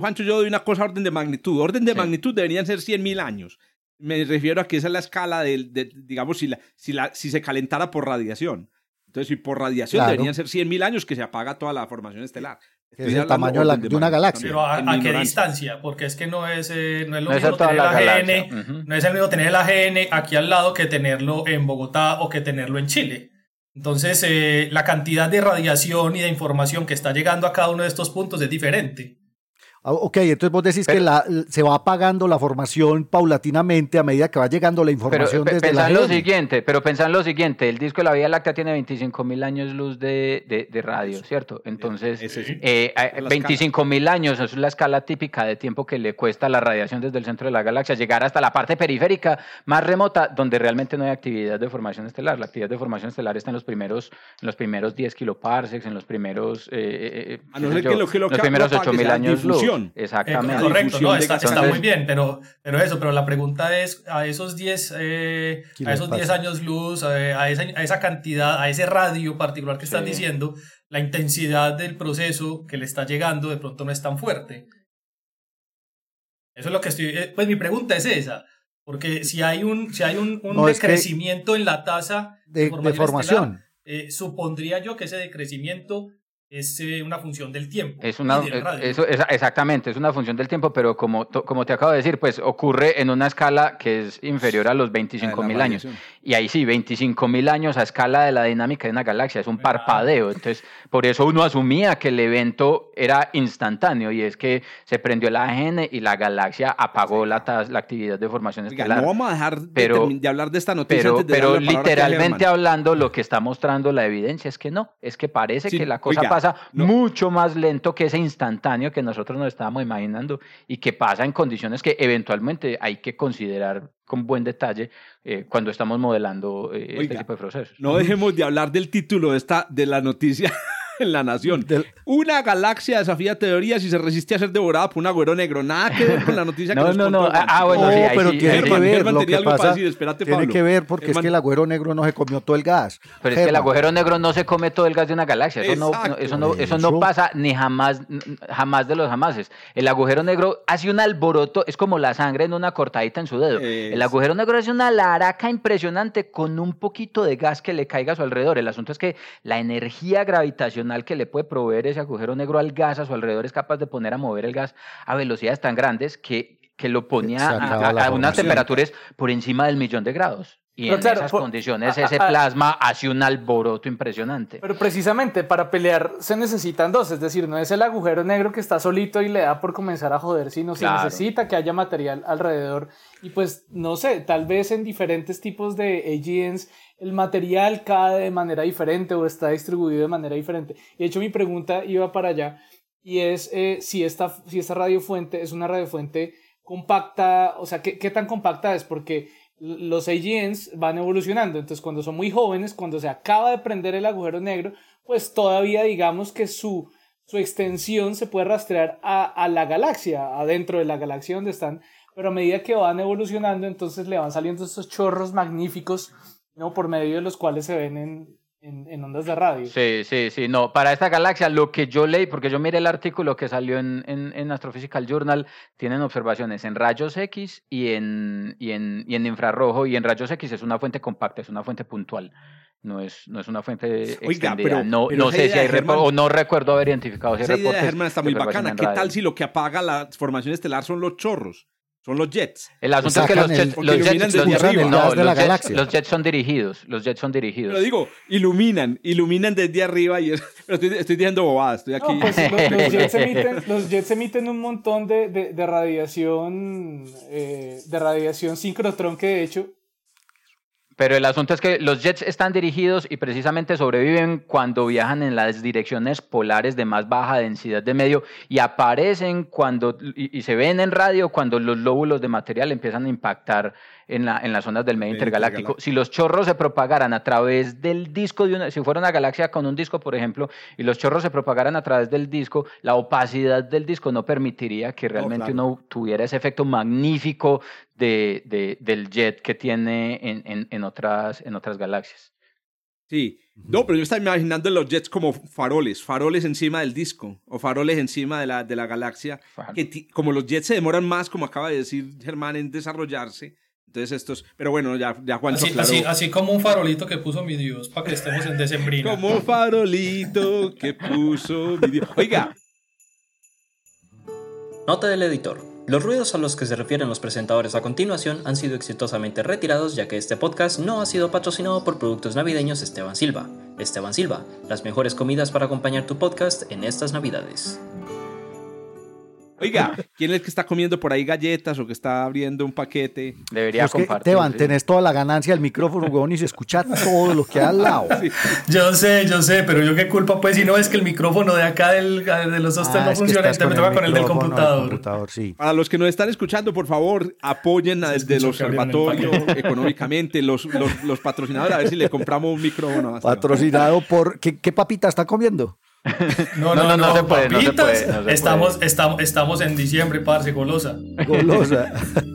Juancho, yo doy una cosa orden de magnitud. Orden de magnitud deberían ser 100.000 años. Me refiero a que esa es la escala de, digamos, si, la, si, la, si se calentara por radiación. Entonces, si por radiación deberían ser 100.000 años que se apaga toda la formación estelar. Es el tamaño de, una galaxia. Pero ¿a, qué distancia? Porque es que no es, eh, no es lo mismo tener el AGN, no es el mismo tener el AGN aquí al lado que tenerlo en Bogotá o que tenerlo en Chile. Entonces, eh, la cantidad de radiación y de información que está llegando a cada uno de estos puntos es diferente. Ah, ok, entonces vos decís que la, se va apagando la formación paulatinamente a medida que va llegando la información pero, desde la lo siguiente, pero pensá en lo siguiente, el disco de la Vía Láctea tiene 25 mil años luz de, de, radio, ¿cierto? Entonces, eh, 25 mil años es la escala típica de tiempo que le cuesta la radiación desde el centro de la galaxia llegar hasta la parte periférica más remota, donde realmente no hay actividad de formación estelar. La actividad de formación estelar está en los primeros, en los primeros 10 kiloparsecs, en los primeros, eh, los primeros 8 mil años luz. Exactamente. correcto, no, está, muy bien, pero, pero eso, pero la pregunta es, a esos 10 eh, a esos 10 años luz, eh, a, esa, a, esa, cantidad, a ese radio particular que están diciendo, la intensidad del proceso que le está llegando de pronto no es tan fuerte. Eso es lo que estoy, eh, pues mi pregunta es esa, porque si hay un, si hay un, un decrecimiento en la tasa de, formación, supondría yo que ese decrecimiento es eh, una función del tiempo. Es una, eso, es, exactamente, es una función del tiempo, pero como, como te acabo de decir, pues ocurre en una escala que es inferior a los 25 mil años. Y ahí sí, 25 mil años a escala de la dinámica de una galaxia, es un parpadeo. Entonces, por eso uno asumía que el evento era instantáneo y es que se prendió la AGN y la galaxia apagó la, la actividad de formación estelar. no vamos a dejar de, hablar de esta noticia. Pero, pero literalmente hablando, lo que está mostrando la evidencia es que no, es que parece que la cosa pasa mucho más lento que ese instantáneo que nosotros nos estábamos imaginando y que pasa en condiciones que eventualmente hay que considerar con buen detalle eh, cuando estamos modelando eh, este tipo de procesos. No dejemos de hablar del título de, esta, de la noticia *laughs* *laughs* en la nación. Una galaxia desafía teorías y se resiste a ser devorada por un agüero negro. Nada que ver con la noticia no, que no, no, ah, ah, bueno, sí, pero tiene que ver. lo que pasa, tiene que ver porque es que el agüero negro no se comió todo el gas. Pero es que el agujero negro no se come todo el gas de una galaxia. Eso no, eso no, eso no pasa ni jamás, jamás de los jamases. El agujero negro hace un alboroto, es como la sangre en una cortadita en su dedo. El agujero negro hace una laraca impresionante con un poquito de gas que le caiga a su alrededor. El asunto es que la energía gravitacional que le puede proveer ese agujero negro al gas a su alrededor es capaz de poner a mover el gas a velocidades tan grandes que, que lo ponía a, unas temperaturas por encima del millón de grados. Y en esas condiciones ese plasma hace un alboroto impresionante. Pero precisamente para pelear se necesitan dos, es decir, no es el agujero negro que está solito y le da por comenzar a joder, sino se necesita que haya material alrededor. Y pues no sé, tal vez en diferentes tipos de AGNs el material cae de manera diferente o está distribuido de manera diferente. Y de hecho mi pregunta iba para allá y es eh, si, esta, si esta radiofuente es una radiofuente compacta, o sea, ¿qué, qué tan compacta es? Porque los AGNs van evolucionando. Entonces, cuando son muy jóvenes, cuando se acaba de prender el agujero negro, pues todavía digamos que su, su extensión se puede rastrear a, a, la galaxia, adentro de la galaxia donde están. Pero a medida que van evolucionando, entonces le van saliendo estos chorros magníficos, ¿no? Por medio de los cuales se ven en, en, ondas de radio. Sí, sí, sí. No, para esta galaxia, lo que yo leí, porque yo miré el artículo que salió en, en, Astrophysical Journal, tienen observaciones en rayos X y en, y, en, y en infrarrojo. Y en rayos X es una fuente compacta, es una fuente puntual. No es, no es una fuente Oiga, Pero, no, no sé si hay o no recuerdo haber identificado ese reporte. Germán está muy bacana. ¿Qué tal si lo que apaga la formación estelar son los chorros? Son los jets. El asunto es que los, jets, los, jets, los, los, jets, son dirigidos. Los jets son dirigidos. Pero digo, iluminan, iluminan desde arriba y *laughs* pero estoy, estoy diciendo bobadas, estoy aquí. Pues, los, *laughs* jets emiten, los, jets emiten, un montón de, de, de radiación, eh, de radiación sincrotrón que de hecho pero el asunto es que los jets están dirigidos y precisamente sobreviven cuando viajan en las direcciones polares de más baja densidad de medio y aparecen cuando y, se ven en radio cuando los lóbulos de material empiezan a impactar en, la, en las zonas del medio intergaláctico. Si los chorros se propagaran a través del disco de una, si fuera una galaxia con un disco, por ejemplo, y los chorros se propagaran a través del disco, la opacidad del disco no permitiría que realmente uno tuviera ese efecto magnífico de, de, del jet que tiene en, en, en, otras, en otras galaxias. Sí, no, pero yo estaba imaginando los jets como faroles, faroles encima del disco o faroles encima de la, de la galaxia, que como los jets se demoran más, como acaba de decir Germán, en desarrollarse, entonces estos, pero bueno, ya, ya Juan así, así, así, como un farolito que puso mi Dios para que estemos en decembrina. como un farolito que puso mi Dios. Oiga. Nota del editor. Los ruidos a los que se refieren los presentadores a continuación han sido exitosamente retirados ya que este podcast no ha sido patrocinado por productos navideños Esteban Silva. Esteban Silva, las mejores comidas para acompañar tu podcast en estas navidades. Oiga, ¿quién es el que está comiendo por ahí galletas o que está abriendo un paquete? Debería compartir. Teban, tenés toda la ganancia del micrófono, huevón, y se escucha todo lo que hay al lado. Yo sé, yo sé, pero yo qué culpa, pues, si no es que el micrófono de acá del, de los dos ah, no funciona, te me toca con el del computador. Para los que nos están escuchando, por favor, apoyen al del observatorio *laughs* económicamente, los, los, patrocinadores, a ver si le compramos un micrófono. Patrocinado por... ¿Qué, qué papita está comiendo? *laughs* No, no, no, no, se puede, no se puede, estamos, estamos, estamos en diciembre, parce, golosa. Golosa. *laughs*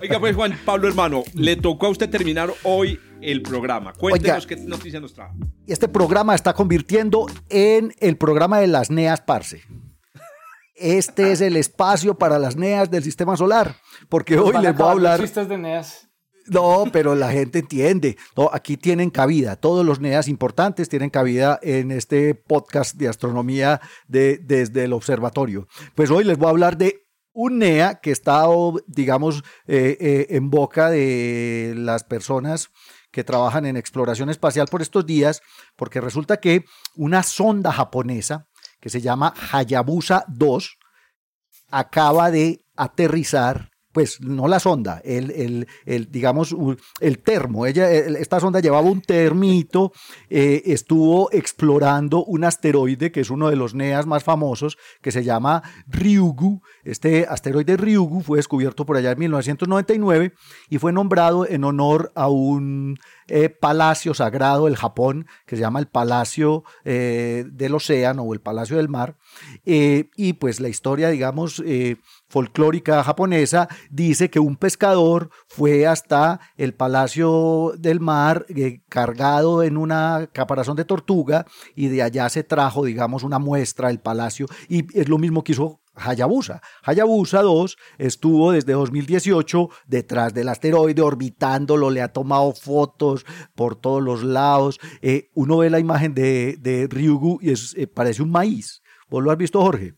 Oiga, pues Juan Pablo, hermano, le tocó a usted terminar hoy el programa. Cuéntenos qué noticia nos trajo. Este programa está convirtiendo en el programa de las NEAS, parce este es el espacio para las NEAs del sistema solar, porque hoy les voy a hablar... Chistes de NEAs. No, pero la gente entiende. No, aquí tienen cabida. Todos los NEAs importantes tienen cabida en este podcast de astronomía de, desde el observatorio. Pues hoy les voy a hablar de un NEA que está, digamos, eh, eh, en boca de las personas que trabajan en exploración espacial por estos días, porque resulta que una sonda japonesa que se llama Hayabusa 2 acaba de aterrizar pues no la sonda, el, el, digamos, el termo. Ella, esta sonda llevaba un termito, eh, estuvo explorando un asteroide que es uno de los NEAs más famosos, que se llama Ryugu. Este asteroide Ryugu fue descubierto por allá en 1999 y fue nombrado en honor a un eh, palacio sagrado del Japón, que se llama el Palacio eh, del Océano o el Palacio del Mar. y pues la historia, digamos, folclórica japonesa dice que un pescador fue hasta el Palacio del Mar eh, cargado en una caparazón de tortuga y de allá se trajo, digamos, una muestra del palacio y es lo mismo que hizo Hayabusa. Hayabusa 2 estuvo desde 2018 detrás del asteroide orbitándolo, le ha tomado fotos por todos los lados. Eh, uno ve la imagen de, de Ryugu y eh, parece un maíz. ¿Vos lo has visto, Jorge?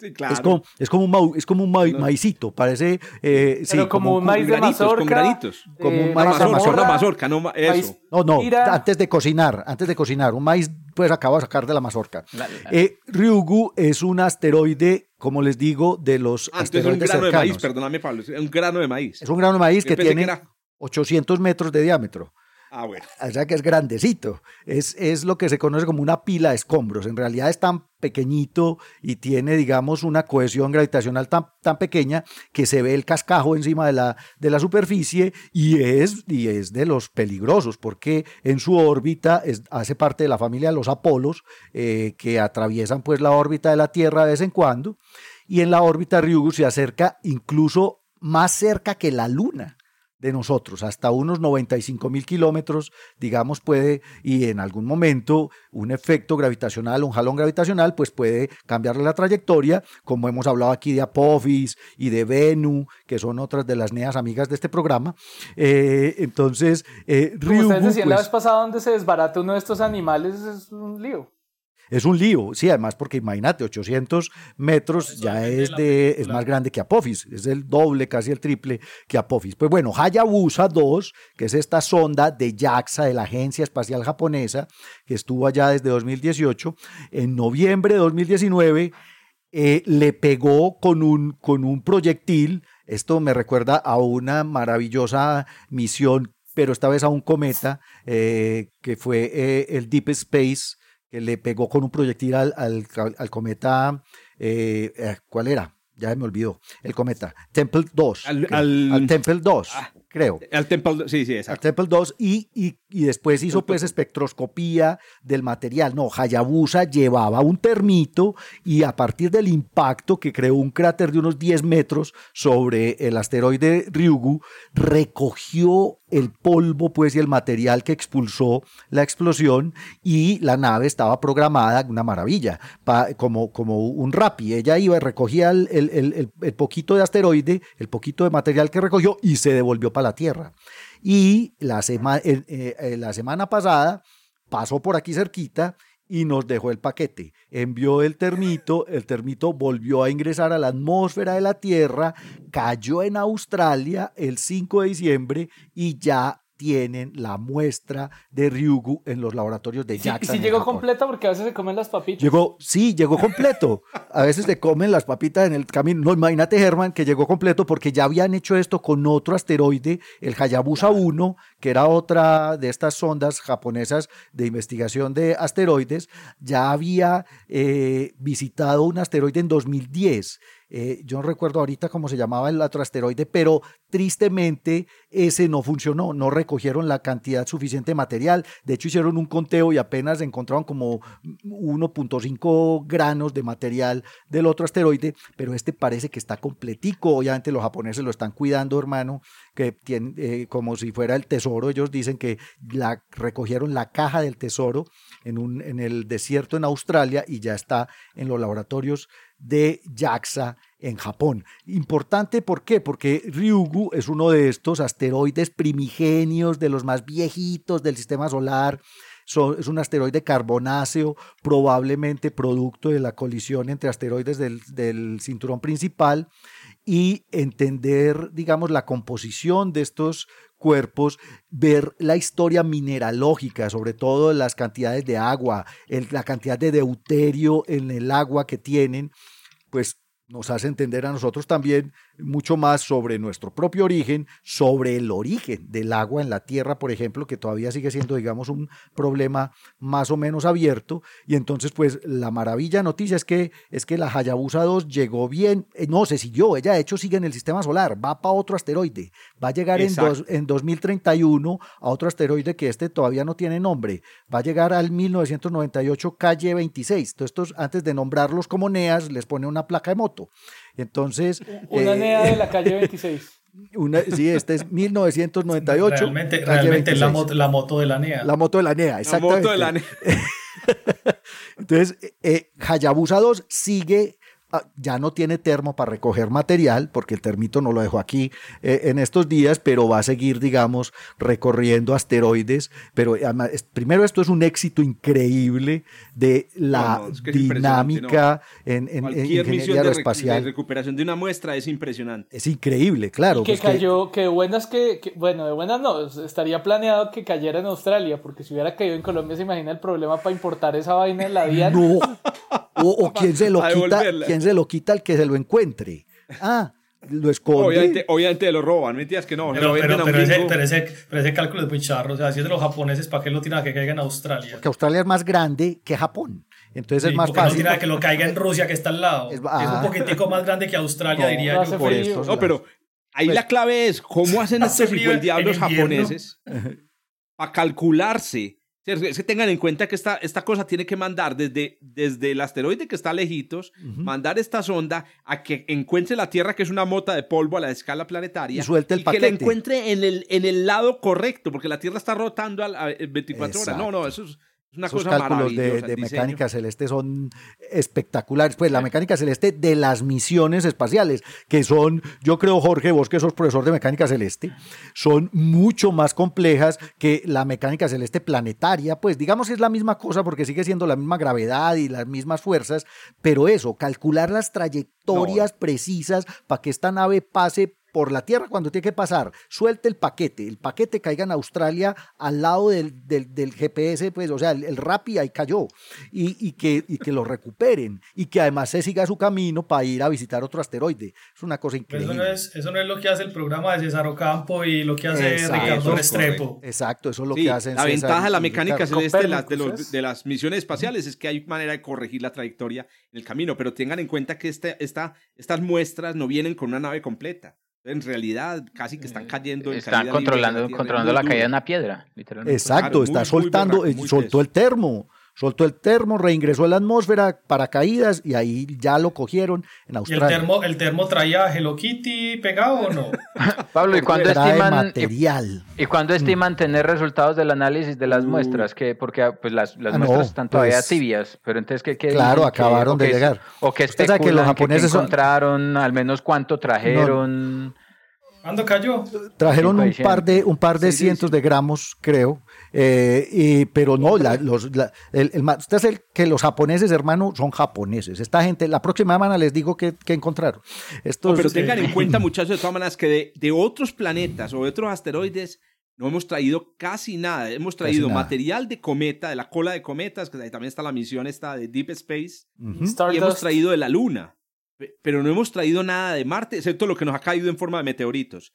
Es, como, es como un, es como un maicito, parece. Eh, Pero como, un maíz de mazorca. Con granitos. Como un maíz de mazorca, mazorca, no eso. No, no, antes de cocinar, antes de cocinar, un maíz pues acaba de sacar de la mazorca. Eh, Ryugu es un asteroide, como les digo, de los ah, asteroides es un grano de maíz, perdóname Pablo, es un grano de maíz. Es un grano de maíz que tiene 800 metros de diámetro. Ah, bueno. O sea que es grandecito. Es, es lo que se conoce como una pila de escombros. En realidad es tan pequeñito y tiene, digamos, una cohesión gravitacional tan, tan pequeña que se ve el cascajo encima de la, de la superficie y es, y es de los peligrosos porque en su órbita hace parte de la familia de los Apolos eh, que atraviesan pues la órbita de la Tierra de vez en cuando y en la órbita Ryugu se acerca incluso más cerca que la Luna de nosotros, hasta unos 95 mil kilómetros, digamos, puede, y en algún momento un efecto gravitacional, un jalón gravitacional, pues puede cambiarle la trayectoria, como hemos hablado aquí de Apophis y de Venu, que son otras de las neas amigas de este programa. Eh, entonces, eh, Como ustedes decían la pues vez pasada, donde se desbarata uno de estos animales, es un lío es un lío, sí, además porque imagínate, 800 metros ya es, de, es más grande que Apophis, es el doble, casi el triple que Apophis. Pues bueno, Hayabusa 2, que es esta sonda de JAXA, de la Agencia Espacial Japonesa, que estuvo allá desde 2018, en noviembre de 2019 eh, le pegó con un, con un proyectil, esto me recuerda a una maravillosa misión pero esta vez a un cometa, eh, que fue eh, el Deep Space que le pegó con un proyectil al, al, cometa, eh, eh, ¿cuál era? Ya me olvidó, el cometa, Temple 2. Al, Temple 2 creo. Al Temple, sí, sí, exacto. Al Temple 2 y, y, y después hizo pues espectroscopía del material. No, Hayabusa llevaba un termito y a partir del impacto que creó un cráter de unos 10 metros sobre el asteroide Ryugu, recogió el polvo pues y el material que expulsó la explosión y la nave estaba programada, una maravilla, como, como un rapi. Ella iba y recogía el, el, el, poquito de asteroide, el poquito de material que recogió y se devolvió para la Tierra. Y la, eh, eh, la semana pasada pasó por aquí cerquita y nos dejó el paquete. Envió el termito, el termito volvió a ingresar a la atmósfera de la Tierra, cayó en Australia el 5 de diciembre y ya tienen la muestra de Ryugu en los laboratorios de Jackson. ¿Y si llegó completa porque a veces se comen las papitas? Llegó, sí, llegó completo. A veces se comen las papitas en el camino. No, imagínate, Germán, que llegó completo porque ya habían hecho esto con otro asteroide, el Hayabusa 1, que era otra de estas sondas japonesas de investigación de asteroides. Ya había eh, visitado un asteroide en 2010 eh, yo no recuerdo ahorita cómo se llamaba el otro asteroide, pero tristemente ese no funcionó, no recogieron la cantidad suficiente de material. De hecho, hicieron un conteo y apenas encontraron como 1.5 granos de material del otro asteroide, pero este parece que está completico. Obviamente los japoneses lo están cuidando, hermano, que tiene, eh, como si fuera el tesoro. Ellos dicen que la, recogieron la caja del tesoro en, un, en el desierto en Australia y ya está en los laboratorios de JAXA en Japón. Importante, ¿por qué? Porque Ryugu es uno de estos asteroides primigenios, de los más viejitos del sistema solar. es un asteroide carbonáceo, probablemente producto de la colisión entre asteroides del, del cinturón principal y entender, digamos, la composición de estos cuerpos, ver la historia mineralógica, sobre todo las cantidades de agua, la cantidad de deuterio en el agua que tienen, pues nos hace entender a nosotros también mucho más sobre nuestro propio origen, sobre el origen del agua en la Tierra, por ejemplo, que todavía sigue siendo, digamos, un problema más o menos abierto. Y entonces, pues, la maravilla noticia es que, es que la Hayabusa 2 llegó bien, eh, no, se siguió, ella de hecho sigue en el sistema solar, va para otro asteroide, va a llegar en, dos, en 2031 a otro asteroide que este todavía no tiene nombre, va a llegar al 1998 calle 26. Entonces, estos, antes de nombrarlos como NEAS, les pone una placa de moto. Entonces... Una NEA de la calle 26. *laughs* Una, sí, este es 1998. Realmente, realmente la, moto, la moto de la NEA. La moto de la NEA, exactamente. La moto de la NEA. *laughs* Entonces, eh, Hayabusa 2 sigue ya no tiene termo para recoger material, porque el termito no lo dejó aquí eh, en estos días, pero va a seguir, digamos, recorriendo asteroides. Pero primero esto es un éxito increíble de la dinámica en, en, ingeniería aeroespacial. De, recuperación de una muestra es impresionante. Es increíble, claro. que cayó, que, buenas que, bueno, de buenas no, estaría planeado que cayera en Australia, porque si hubiera caído en Colombia, se imagina el problema para importar esa vaina en la *laughs* vía. No. O, quién se lo *laughs* quita, quién se lo quita el que se lo encuentre. Ah, lo esconde. Obviamente, obviamente lo roban, mentiras que no. Pero, pero, pero, ese, pero, ese, cálculo es muy charro. O sea, si es de los japoneses, ¿para qué lo tiran a que caiga en Australia? Porque Australia es más grande que Japón. Entonces es más fácil. No tira que lo caiga en Rusia, que está al lado. Es, un ah. poquitico más grande que Australia, *laughs* diría yo. Por esto, no, pero ahí la clave es cómo hacen *laughs* estos diablos japoneses *laughs* para calcularse es que tengan en cuenta que esta, esta cosa tiene que mandar desde, desde el asteroide que está lejitos, mandar esta sonda a que encuentre la Tierra, que es una mota de polvo a la escala planetaria, y, suelte el que la encuentre en el, en el lado correcto, porque la Tierra está rotando a, 24 horas. No, no, eso es, una Esos cálculos de, mecánica celeste son espectaculares. Pues la mecánica celeste de las misiones espaciales, que son, yo creo, Jorge, vos que sos profesor de mecánica celeste, son mucho más complejas que la mecánica celeste planetaria. Pues digamos que es la misma cosa porque sigue siendo la misma gravedad y las mismas fuerzas, pero eso, calcular las trayectorias precisas para que esta nave pase por la tierra cuando tiene que pasar, suelte el paquete, el paquete caiga en Australia al lado del, del, GPS, pues, o sea, el, RAPI ahí cayó, y, que, y que lo recuperen, y que además se siga su camino para ir a visitar otro asteroide. Es una cosa increíble. Eso no es, eso no es lo que hace el programa de César Ocampo y lo que hace Ricardo Restrepo. Exacto, eso es lo que hacen. La ventaja de la mecánica celeste de, las, de, los, de, las misiones espaciales es que hay manera de corregir la trayectoria en el camino, pero tengan en cuenta que este, esta, estas muestras no vienen con una nave completa. En realidad, casi que están cayendo. están controlando, controlando la caída de una piedra, literalmente. Exacto, está soltando, eh, soltó el termo, soltó el termo, reingresó a la atmósfera, para caídas y ahí ya lo cogieron en Australia. ¿Y el termo, el termo traía Hello Kitty pegado o no? *laughs* Pablo, ¿y cuándo estiman, material. ¿y, cuándo estiman tener resultados del análisis de las muestras? Que, porque pues, las, las ah, muestras están todavía pues, tibias, pero entonces, ¿qué, Claro, acabaron de llegar. O que especulan que los japoneses encontraron, al menos cuánto trajeron... ¿Cuándo cayó? Trajeron un par de, un par de cientos de gramos, creo. Eh, y, pero no, los, el, usted es el que los japoneses, hermano, son japoneses. Esta gente, la próxima semana les digo que, encontraron. Estos, pero tengan en *laughs* cuenta, muchachos, de todas maneras, que de, otros planetas o de otros asteroides no hemos traído casi nada. Hemos traído material de cometa, de la cola de cometas, que también está la misión esta de Deep Space. Y hemos traído de la Luna pero no hemos traído nada de Marte, excepto lo que nos ha caído en forma de meteoritos.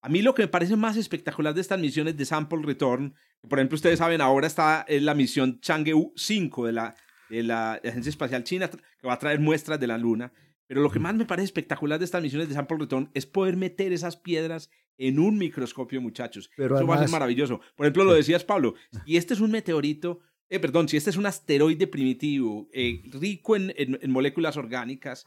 A mí lo que me parece más espectacular de estas misiones de Sample Return, por ejemplo, ustedes saben, ahora está en la misión Chang'e 5 de la, de la Agencia Espacial China, que va a traer muestras de la Luna. Pero lo que más me parece espectacular de estas misiones de Sample Return es poder meter esas piedras en un microscopio, muchachos. Eso va a ser maravilloso. Por ejemplo, lo decías, Pablo, y este es un meteorito, eh, perdón, si este es un asteroide primitivo, eh, rico en, en, moléculas orgánicas,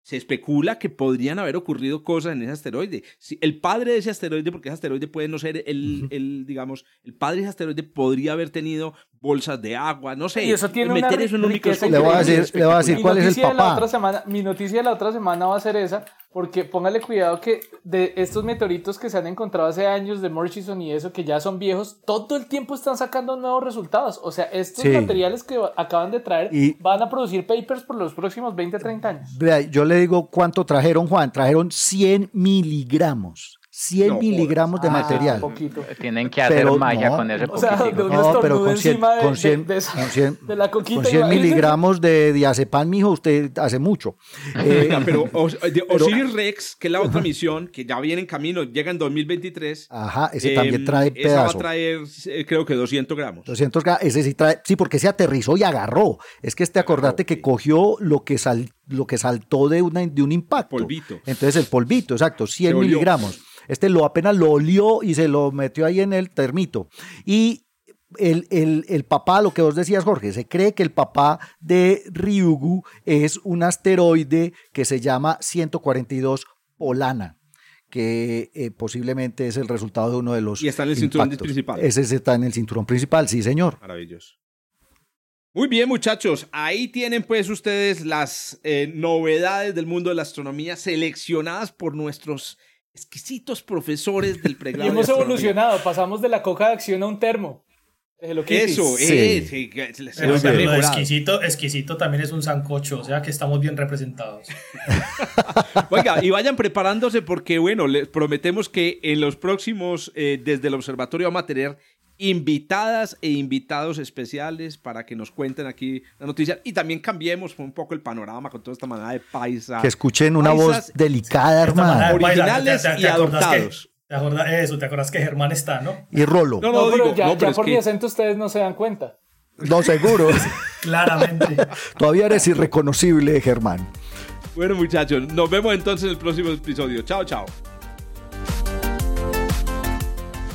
se especula que podrían haber ocurrido cosas en ese asteroide. Si el padre de ese asteroide, porque ese asteroide puede no ser el, el, digamos, el padre de ese asteroide podría haber tenido bolsas de agua, no sé. Y eso tiene meter una eso en un microscopio. Le voy a decir, le voy a decir Mi cuál es el noticia de la papá. otra semana, mi noticia de la otra semana va a ser esa, porque póngale cuidado que de estos meteoritos que se han encontrado hace años de Murchison y eso, que ya son viejos, todo el tiempo están sacando nuevos resultados. O sea, estos Sí. materiales que acaban de traer Y- van a producir papers por los próximos 20, 30 años. Vea, yo le digo cuánto trajeron, Juan. Trajeron 100 miligramos. 100 No, miligramos de Ah, material. poquito. Tienen que hacer Pero magia no. con ese O sea, No, pero con 100, encima de- con 100, de- de con 100 de la coquita, con 100 imagínese. miligramos de diazepam, mijo, usted hace mucho. *laughs* Eh, pero Os- de pero- Osiris Rex, que es la otra misión, que ya viene en camino, llega en 2023. ajá, ese eh, también trae esa va a pedazo. traer, eh, creo que 200 gramos. 200 gra- ese sí trae, sí, porque se aterrizó y agarró. Es que este acordate que cogió lo que, sal, lo que saltó de, una, de un impacto. Polvito. Entonces el polvito, exacto, 100 Se olió. miligramos. Este lo apenas lo olió y se lo metió ahí en el termito. Y el, el- el papá, lo que vos decías, Jorge, se cree que el papá de Ryugu es un asteroide que se llama 142 Polana que eh, posiblemente es el resultado de uno de los Y está en el cinturón principal. Ese está en el cinturón principal, sí, señor. Maravilloso. Muy bien, muchachos. Ahí tienen pues ustedes las eh, novedades del mundo de la astronomía seleccionadas por nuestros exquisitos profesores del *laughs* Y pregrado. de hemos evolucionado, pasamos de la coca de acción a un termo. Hello Kitty. Eso, Sí. eh, sí, Pero, lo exquisito, exquisito también es un sancocho, o sea que estamos bien representados. *laughs* Oiga, y vayan preparándose porque, bueno, les prometemos que en los próximos, eh, desde el observatorio vamos a tener invitadas e invitados especiales para que nos cuenten aquí la noticia y también cambiemos un poco el panorama con toda esta manada de paisa. Que escuchen una voz delicada, hermano. de paisa, Originales y acordás que- adoptados. te acordás- eso, te acuerdas que Germán está, ¿no? Y Rolo. No, No, no, digo, ya, no, por mi que- acento ustedes no se dan cuenta. No, seguro. *laughs* Claramente. *laughs* Todavía eres irreconocible, Germán. Bueno, muchachos, nos vemos entonces en el próximo episodio. Chao, chao.